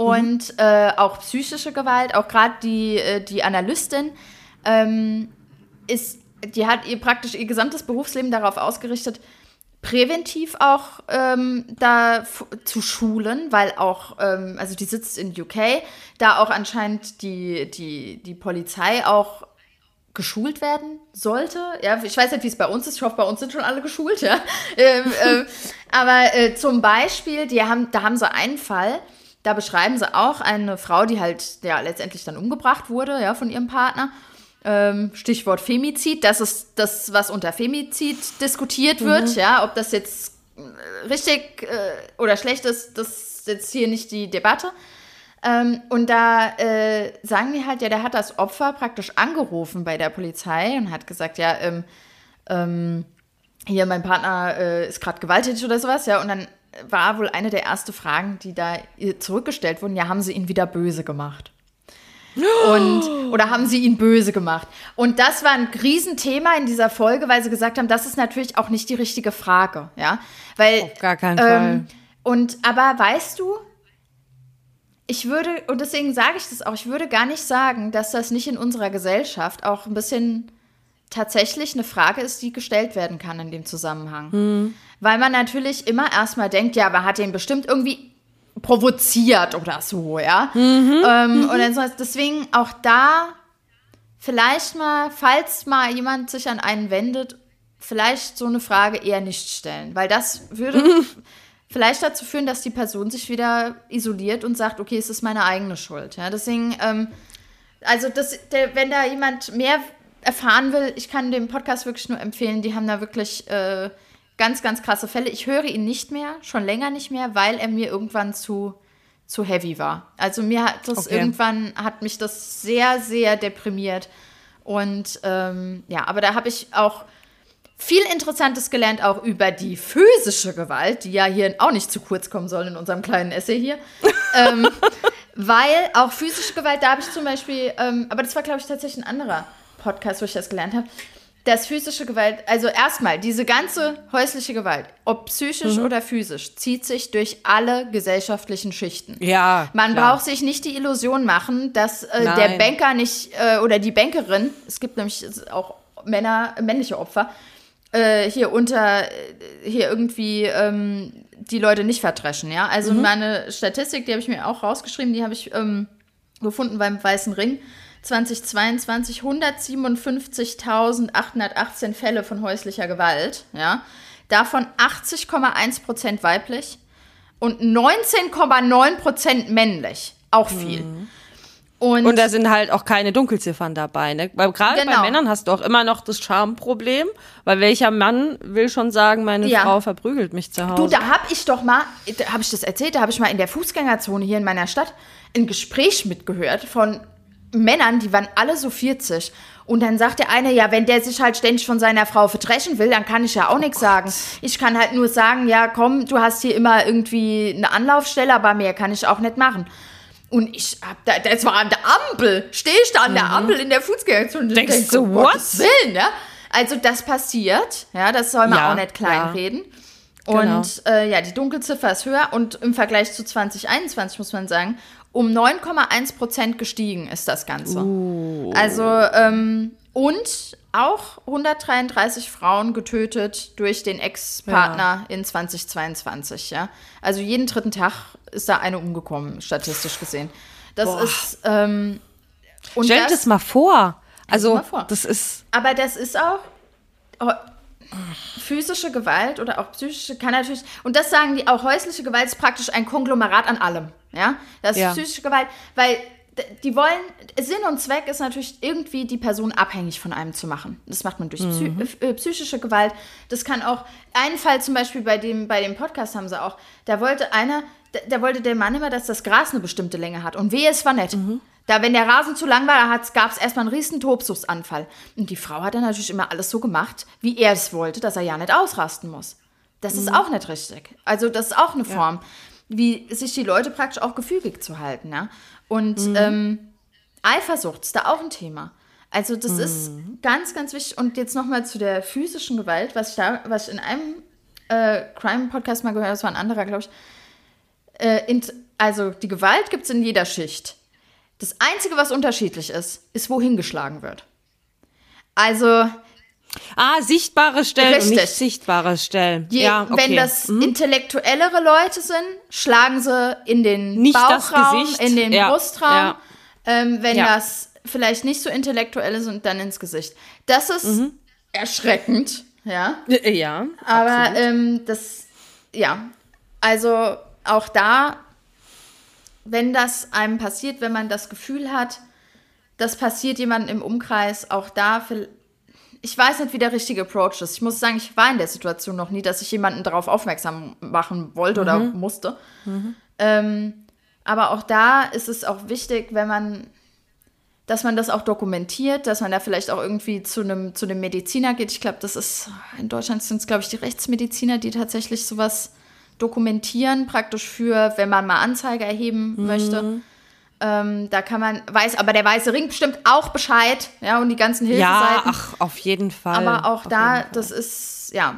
und mhm. äh, auch psychische Gewalt, auch gerade die, äh, die Analystin ähm, ist, die hat ihr praktisch ihr gesamtes Berufsleben darauf ausgerichtet, präventiv auch ähm, da zu schulen, weil auch, ähm, also die sitzt in UK, da auch anscheinend die, die, die Polizei auch geschult werden sollte. Ja, ich weiß nicht, wie es bei uns ist. Ich hoffe, bei uns sind schon alle geschult, ja. ähm, äh, aber äh, zum Beispiel, die haben, da haben sie einen Fall, da beschreiben sie auch eine Frau, die halt ja letztendlich dann umgebracht wurde, ja, von ihrem Partner. Ähm, Stichwort Femizid, das ist das, was unter Femizid diskutiert wird, mhm. ja, ob das jetzt äh, richtig äh, oder schlecht ist, das ist jetzt hier nicht die Debatte. Ähm, und da äh, sagen die halt, ja, der hat das Opfer praktisch angerufen bei der Polizei und hat gesagt, ja, ähm, ähm, hier mein Partner äh, ist gerade gewalttätig oder sowas, ja, und dann war wohl eine der ersten Fragen, die da zurückgestellt wurden, ja, haben sie ihn wieder böse gemacht? Und, oder haben sie ihn böse gemacht? Und das war ein Riesenthema in dieser Folge, weil sie gesagt haben, das ist natürlich auch nicht die richtige Frage, ja. Weil, Auf gar keinen ähm, Fall. Und, aber weißt du, ich würde, und deswegen sage ich das auch, ich würde gar nicht sagen, dass das nicht in unserer Gesellschaft auch ein bisschen tatsächlich eine Frage ist, die gestellt werden kann in dem Zusammenhang. Mhm. Weil man natürlich immer erstmal denkt, ja, aber hat den bestimmt irgendwie provoziert oder so, ja. Mhm. Ähm, mhm. Und dann deswegen auch da vielleicht mal, falls mal jemand sich an einen wendet, vielleicht so eine Frage eher nicht stellen, weil das würde vielleicht dazu führen, dass die Person sich wieder isoliert und sagt, okay, es ist meine eigene Schuld. Ja, deswegen, ähm, also das, der, wenn da jemand mehr erfahren will, ich kann den Podcast wirklich nur empfehlen. Die haben da wirklich äh, ganz, ganz krasse Fälle. Ich höre ihn nicht mehr, schon länger nicht mehr, weil er mir irgendwann zu, zu heavy war. Also mir hat das Okay. irgendwann, hat mich das sehr, sehr deprimiert. Und ähm, ja, aber da habe ich auch viel Interessantes gelernt, auch über die physische Gewalt, die ja hier auch nicht zu kurz kommen soll in unserem kleinen Essay hier. ähm, weil auch physische Gewalt, da habe ich zum Beispiel, ähm, aber das war, glaube ich, tatsächlich ein anderer Podcast, wo ich das gelernt habe, dass physische Gewalt, also erstmal, diese ganze häusliche Gewalt, ob psychisch Mhm. oder physisch, zieht sich durch alle gesellschaftlichen Schichten. Ja. Man klar. braucht sich nicht die Illusion machen, dass äh, der Banker nicht äh, oder die Bankerin, es gibt nämlich auch Männer, männliche Opfer, äh, hier unter, äh, hier irgendwie ähm, die Leute nicht verdreschen, ja. Also meine Statistik, die habe ich mir auch rausgeschrieben, die habe ich ähm, gefunden beim Weißen Ring. 2022 157.818 Fälle von häuslicher Gewalt, ja. Davon 80,1 Prozent weiblich und 19,9 Prozent männlich. Auch viel. Und, Und da sind halt auch keine Dunkelziffern dabei. Ne? Weil gerade Genau. bei Männern hast du auch immer noch das Charmeproblem, weil welcher Mann will schon sagen, meine Ja. Frau verprügelt mich zu Hause. Du, da habe ich doch mal, da habe ich das erzählt, da habe ich mal in der Fußgängerzone hier in meiner Stadt ein Gespräch mitgehört von Männern, die waren alle so 40. Und dann sagt der eine, ja, wenn der sich halt ständig von seiner Frau verdreschen will, dann kann ich ja auch nichts sagen. Ich kann halt nur sagen, ja, komm, du hast hier immer irgendwie eine Anlaufstelle, aber mehr kann ich auch nicht machen. Und ich hab da, das war an der Ampel, stehe ich da an der Ampel in der Fußgängerzone und Denkst denk, du, what? Gottes Willen, ja. Also das passiert, ja, das soll man Ja, auch nicht kleinreden. Genau. Und äh, ja, die Dunkelziffer ist höher und im Vergleich zu 2021 muss man sagen, um 9,1 Prozent gestiegen ist das Ganze. Also, ähm, und auch 133 Frauen getötet durch den Ex-Partner in 2022, ja. Also jeden dritten Tag ist da eine umgekommen, statistisch gesehen. Das Boah. ist, ähm, und Stell dir das mal vor. Also, mal vor. das ist. aber das ist auch oh, physische Gewalt oder auch psychische kann natürlich und das sagen die auch häusliche Gewalt ist praktisch ein Konglomerat an allem, ja? Das ist Ja. psychische Gewalt, weil die wollen Sinn und Zweck ist natürlich irgendwie die Person abhängig von einem zu machen. Das macht man durch Psy äh, psychische Gewalt. Das kann auch einen Fall zum Beispiel bei dem bei dem Podcast haben sie auch. Da wollte einer, da, da wollte der Mann immer, dass das Gras eine bestimmte Länge hat und wehe es war nett. Da, wenn der Rasen zu lang war, gab es erstmal einen riesen Tobsuchtsanfall. Und die Frau hat dann natürlich immer alles so gemacht, wie er es wollte, dass er ja nicht ausrasten muss. Das ist auch nicht richtig. Also das ist auch eine Form, wie sich die Leute praktisch auch gefügig zu halten. Ja? Und ähm, Eifersucht ist da auch ein Thema. Also das ist ganz, ganz wichtig. Und jetzt nochmal zu der physischen Gewalt, was ich da, was ich in einem äh, Crime-Podcast mal gehört habe, das war ein anderer, glaube ich. Äh, in, also die Gewalt gibt es in jeder Schicht. Das Einzige, was unterschiedlich ist, ist, wohin geschlagen wird. Also, Ah, sichtbare Stellen und Richtig. nicht sichtbare Stellen. je, ja, okay. wenn das Mhm. intellektuellere Leute sind, schlagen sie in den Nicht Bauchraum, in den Ja, Brustraum. ja. Ähm, wenn Ja. das vielleicht nicht so intellektuelle sind, dann ins Gesicht. Das ist Mhm. erschreckend, ja. Äh, Ja. Aber ähm, das, ja, also auch da, wenn das einem passiert, wenn man das Gefühl hat, das passiert jemandem im Umkreis, auch da, ich weiß nicht, wie der richtige Approach ist. Ich muss sagen, ich war in der Situation noch nie, dass ich jemanden darauf aufmerksam machen wollte oder musste. Ähm, aber auch da ist es auch wichtig, wenn man dass man das auch dokumentiert, dass man da vielleicht auch irgendwie zu einem zu einem Mediziner geht. Ich glaube, das ist in Deutschland sind es glaube ich die Rechtsmediziner, die tatsächlich sowas dokumentieren, praktisch für, wenn man mal Anzeige erheben möchte. Ähm, da kann man weiß, aber der weiße Ring bestimmt auch Bescheid, ja und die ganzen Ja, Hilfeseiten. ach, auf jeden Fall. aber auch Auf da, das ist ja.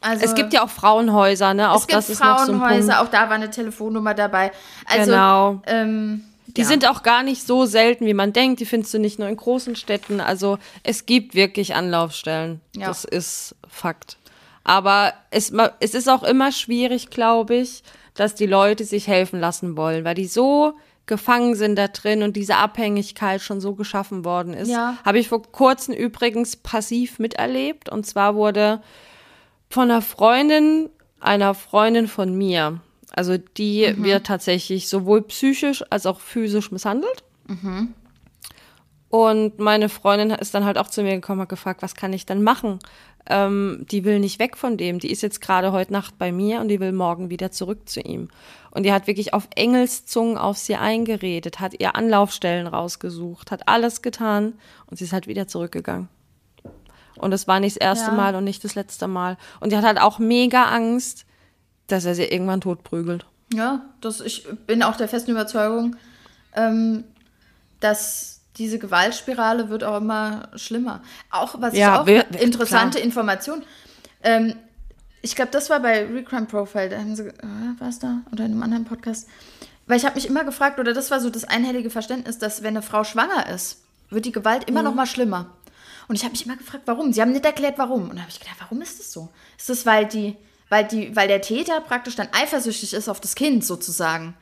Also Es gibt ja auch Frauenhäuser, ne? Auch es gibt das ist noch so ein Frauenhäuser, Punkt. auch da war eine Telefonnummer dabei. Also Genau. ähm, Die ja. sind auch gar nicht so selten, wie man denkt. Die findest du nicht nur in großen Städten. Also es gibt wirklich Anlaufstellen. Ja. Das ist Fakt. Aber es, es ist auch immer schwierig, glaube ich, dass die Leute sich helfen lassen wollen, weil die so gefangen sind da drin und diese Abhängigkeit schon so geschaffen worden ist. Ja. Habe ich vor kurzem übrigens passiv miterlebt. Und zwar wurde von einer Freundin, einer Freundin von mir, also die wird tatsächlich sowohl psychisch als auch physisch misshandelt. Und meine Freundin ist dann halt auch zu mir gekommen, hat gefragt, was kann ich denn machen? Ähm, die will nicht weg von dem. Die ist jetzt gerade heute Nacht bei mir und die will morgen wieder zurück zu ihm. Und die hat wirklich auf Engelszungen auf sie eingeredet, hat ihr Anlaufstellen rausgesucht, hat alles getan und sie ist halt wieder zurückgegangen. Und es war nicht das erste Ja. Mal und nicht das letzte Mal. Und die hat halt auch mega Angst, dass er sie irgendwann totprügelt. Ja, das, ich bin auch der festen Überzeugung, ähm, dass diese Gewaltspirale wird auch immer schlimmer. Auch, was Ja, ich auch wir- interessante Information. Ähm, ich glaube, das war bei Recrime Profile, da haben sie, äh, war es da? Oder in einem anderen Podcast. Weil ich habe mich immer gefragt, oder das war so das einhellige Verständnis, dass wenn eine Frau schwanger ist, wird die Gewalt immer noch mal schlimmer. Und ich habe mich immer gefragt, warum. Sie haben nicht erklärt, warum. Und da habe ich gedacht, warum ist das so? Ist das, weil die, weil die, weil der Täter praktisch dann eifersüchtig ist auf das Kind sozusagen?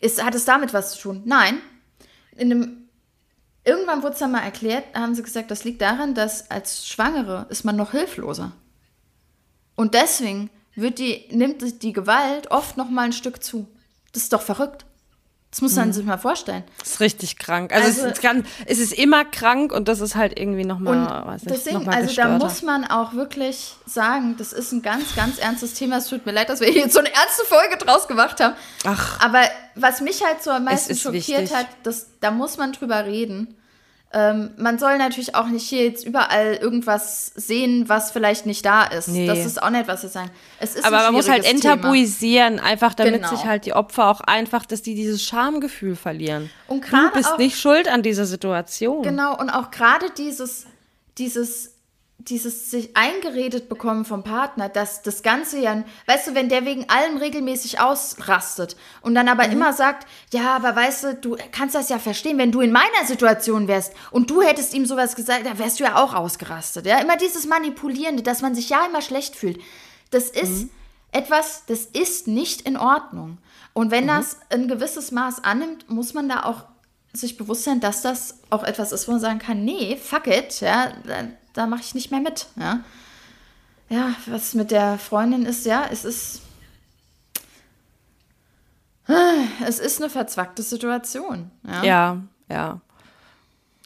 Ist, hat es damit was zu tun? Nein. In einem, irgendwann wurde es dann mal erklärt, haben sie gesagt, das liegt daran, dass als Schwangere ist man noch hilfloser. Und deswegen wird die, nimmt die Gewalt oft noch mal ein Stück zu. Das ist doch verrückt. Das muss man sich mal vorstellen. Das ist richtig krank. Also, Also- es, ist ganz, es ist immer krank und das ist halt irgendwie nochmal, nicht, deswegen, noch mal also da muss man auch wirklich sagen, das ist ein ganz, ganz ernstes Thema. Es tut mir leid, dass wir hier jetzt so eine ernste Folge draus gemacht haben. Ach. Aber was mich halt so am meisten ist schockiert wichtig. hat, das, da muss man drüber reden. Ähm, man soll natürlich auch nicht hier jetzt überall irgendwas sehen, was vielleicht nicht da ist. Nee. Das ist auch nicht, was wir sagen. Es ist Aber man muss halt Thema. enttabuisieren, einfach damit Genau. sich halt die Opfer auch einfach, dass die dieses Schamgefühl verlieren. Und du bist auch- nicht schuld an dieser Situation. Genau, und auch gerade dieses, dieses, dieses sich eingeredet bekommen vom Partner, dass das Ganze ja, weißt du, wenn der wegen allem regelmäßig ausrastet und dann Mhm. aber immer sagt, ja, aber weißt du, du kannst das ja verstehen, wenn du in meiner Situation wärst und du hättest ihm sowas gesagt, dann wärst du ja auch ausgerastet. Ja, immer dieses Manipulierende, dass man sich ja immer schlecht fühlt. Das ist Mhm. etwas, das ist nicht in Ordnung. Und Mhm. wenn das ein gewisses Maß annimmt, muss man da auch sich bewusst sein, dass das auch etwas ist, wo man sagen kann, nee, fuck it, ja, da, da mache ich nicht mehr mit, ja. Ja, was mit der Freundin ist, ja, es ist es ist eine verzwackte Situation, ja. Ja, ja.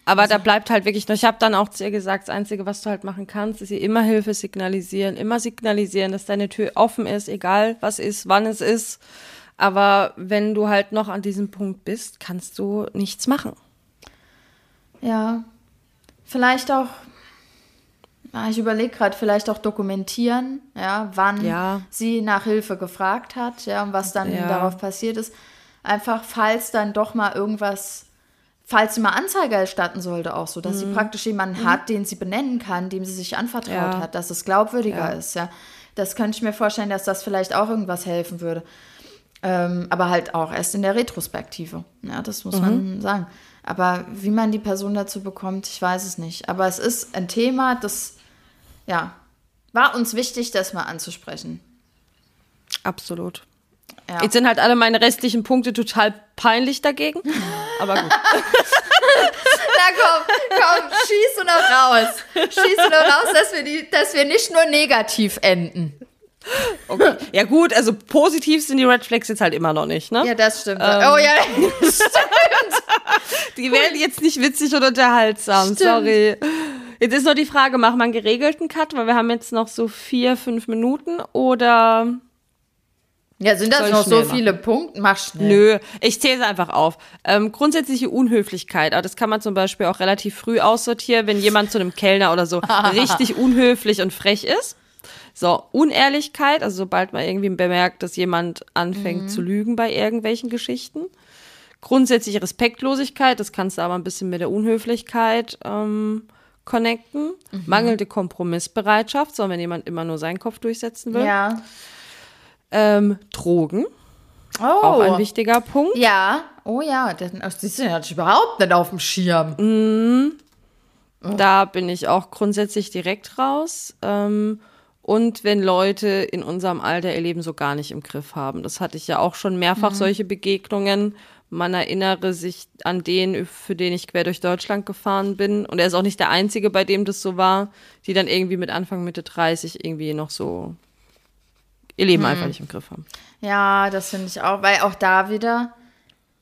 Aber Also da bleibt halt wirklich noch, ich habe dann auch zu ihr gesagt, das Einzige, was du halt machen kannst, ist ihr immer Hilfe signalisieren, immer signalisieren, dass deine Tür offen ist, egal was ist, wann es ist. Aber wenn du halt noch an diesem Punkt bist, kannst du nichts machen. Ja. Vielleicht auch, ah, ich überlege gerade, vielleicht auch dokumentieren, ja, wann Ja. sie nach Hilfe gefragt hat, ja, und was dann Ja. darauf passiert ist. Einfach, falls dann doch mal irgendwas, falls sie mal Anzeige erstatten sollte, auch so, dass Mhm. sie praktisch jemanden hat, den sie benennen kann, dem sie sich anvertraut Ja. hat, dass es glaubwürdiger ist, ja. Das könnte ich mir vorstellen, dass das vielleicht auch irgendwas helfen würde. Ähm, aber halt auch erst in der Retrospektive. Ja, das muss man sagen. Aber wie man die Person dazu bekommt, ich weiß es nicht. Aber es ist ein Thema, das, ja, war uns wichtig, das mal anzusprechen. Absolut. Ja. Jetzt sind halt alle meine restlichen Punkte total peinlich dagegen. Aber gut. Na komm, komm, schieß du noch raus. Schieß du noch raus, dass wir, die, dass wir nicht nur negativ enden. Okay. Ja gut, also positiv sind die Red Flags jetzt halt immer noch nicht, ne? Ja, das stimmt. Ähm. oh ja, Die werden jetzt nicht witzig oder unterhaltsam, Stimmt. sorry. Jetzt ist noch die Frage, machen wir einen geregelten Cut, weil wir haben jetzt noch so vier, fünf Minuten oder ja, sind das noch so machen? viele Punkte? Mach schnell. Nö, ich zähle es einfach auf. Ähm, grundsätzliche Unhöflichkeit, aber das kann man zum Beispiel auch relativ früh aussortieren, wenn jemand zu einem Kellner oder so richtig unhöflich und frech ist. So, Unehrlichkeit, also sobald man irgendwie bemerkt, dass jemand anfängt zu lügen bei irgendwelchen Geschichten. Grundsätzliche Respektlosigkeit, das kannst du aber ein bisschen mit der Unhöflichkeit ähm, connecten. Mangelnde Kompromissbereitschaft, so wenn jemand immer nur seinen Kopf durchsetzen will. Ja. Ähm, Drogen, Oh. auch ein wichtiger Punkt. Ja, oh ja, das, das ist ja überhaupt nicht auf dem Schirm. Da bin ich auch grundsätzlich direkt raus. Ähm, und wenn Leute in unserem Alter ihr Leben so gar nicht im Griff haben. Das hatte ich ja auch schon mehrfach solche Begegnungen. Man erinnere sich an den, für den ich quer durch Deutschland gefahren bin. Und er ist auch nicht der Einzige, bei dem das so war, die dann irgendwie mit Anfang, Mitte 30 irgendwie noch so ihr Leben einfach nicht im Griff haben. Ja, das finde ich auch, weil auch da wieder,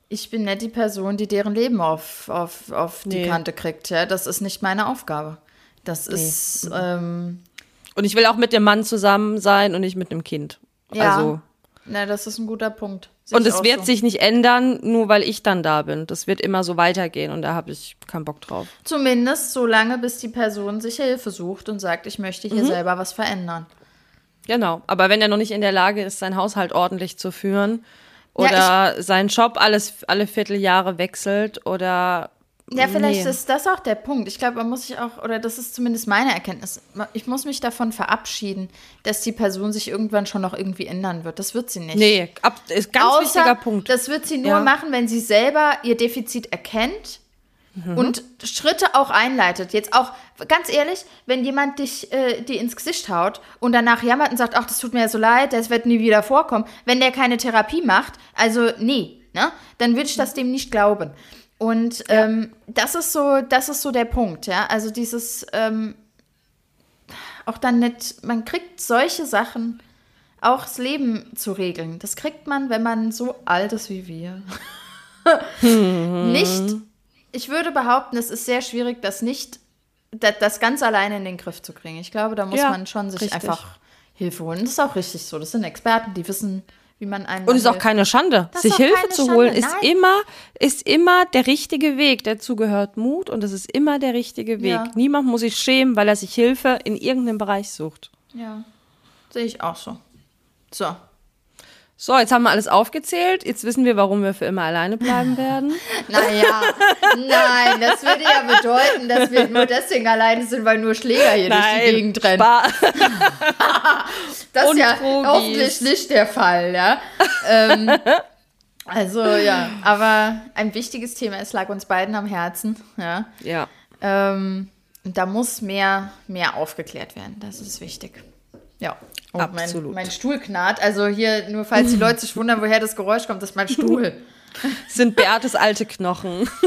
ich bin nicht die Person, die deren Leben auf, auf, auf die Nee. Kante kriegt. Ja? Das ist nicht meine Aufgabe. Das ist, ähm, Und ich will auch mit dem Mann zusammen sein und nicht mit einem Kind. ja, Also, na, das ist ein guter Punkt. Sehe und es wird so. sich nicht ändern, nur weil ich dann da bin. Das wird immer so weitergehen und da habe ich keinen Bock drauf. Zumindest so lange, bis die Person sich Hilfe sucht und sagt, ich möchte Mhm. hier selber was verändern. Genau. Aber wenn er noch nicht in der Lage ist, seinen Haushalt ordentlich zu führen Ja, oder seinen Job alles, alle Vierteljahre wechselt oder. Ja, vielleicht Nee. ist das auch der Punkt. Ich glaube, man muss sich auch, oder das ist zumindest meine Erkenntnis, ich muss mich davon verabschieden, dass die Person sich irgendwann schon noch irgendwie ändern wird. Das wird sie nicht. Nee, ab, ist ganz Außer, wichtiger Punkt. Das wird sie nur Ja. machen, wenn sie selber ihr Defizit erkennt Mhm. und Schritte auch einleitet. Jetzt auch, ganz ehrlich, wenn jemand dich äh, dir ins Gesicht haut und danach jammert und sagt, ach, das tut mir ja so leid, das wird nie wieder vorkommen, wenn der keine Therapie macht, also nee, ne, dann würde ich das dem nicht glauben. Und ähm, das ist so, das ist so der Punkt, ja. Also dieses ähm, auch dann nicht, man kriegt solche Sachen auch das Leben zu regeln. Das kriegt man, wenn man so alt ist wie wir. nicht, ich würde behaupten, es ist sehr schwierig, das nicht, das, das ganz alleine in den Griff zu kriegen. Ich glaube, da muss Ja, man schon sich richtig. einfach Hilfe holen. Das ist auch richtig so. Das sind Experten, die wissen, wie man einen. Und ist auch keine Schande. Das Sich Hilfe zu Schande, holen, ist nein. immer, ist immer der richtige Weg. Dazu gehört Mut und es ist immer der richtige Weg. Ja. Niemand muss sich schämen, weil er sich Hilfe in irgendeinem Bereich sucht. Ja, sehe ich auch so. So. So, jetzt haben wir alles aufgezählt. Jetzt wissen wir, warum wir für immer alleine bleiben werden. Naja, nein, das würde ja bedeuten, dass wir nur deswegen alleine sind, weil nur Schläger hier durch die Gegend rennen. Spaß. Das ist ja Drogis. hoffentlich nicht der Fall, ja. ähm, also ja, aber ein wichtiges Thema, es lag uns beiden am Herzen, ja. Ja. Ähm, da muss mehr, mehr aufgeklärt werden, das ist wichtig. Ja, und Absolut. Mein, mein Stuhl knarrt, also hier, nur falls die Leute sich wundern, woher das Geräusch kommt, das ist mein Stuhl. Sind Beates alte Knochen.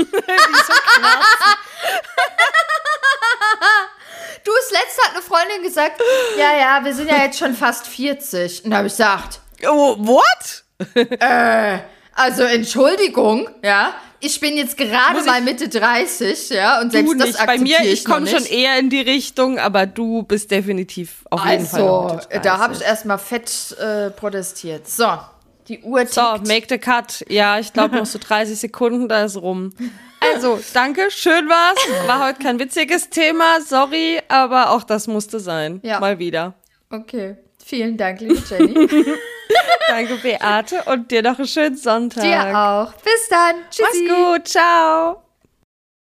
Du, das letzte hat eine Freundin gesagt, ja, ja, wir sind ja jetzt schon fast 40. Und da habe ich gesagt, Oh, what? Also Entschuldigung, ja. Ich bin jetzt gerade ich- mal Mitte 30, ja, und selbst Du das nicht. Bei mir, akzeptiere ich noch komme schon nicht. eher in die Richtung, aber du bist definitiv auf jeden Fall. noch Also, da habe ich 30. erstmal fett äh, protestiert. So, die Uhr tickt. So, make the cut. Ja, ich glaube noch so 30 Sekunden, da ist rum. Also, danke, schön war's. War heute kein witziges Thema, sorry, aber auch das musste sein. Ja. Mal wieder. Okay, vielen Dank, liebe Jenny. Danke, Beate, und dir noch einen schönen Sonntag. Dir auch. Bis dann. Mach's Tschüssi. gut, ciao.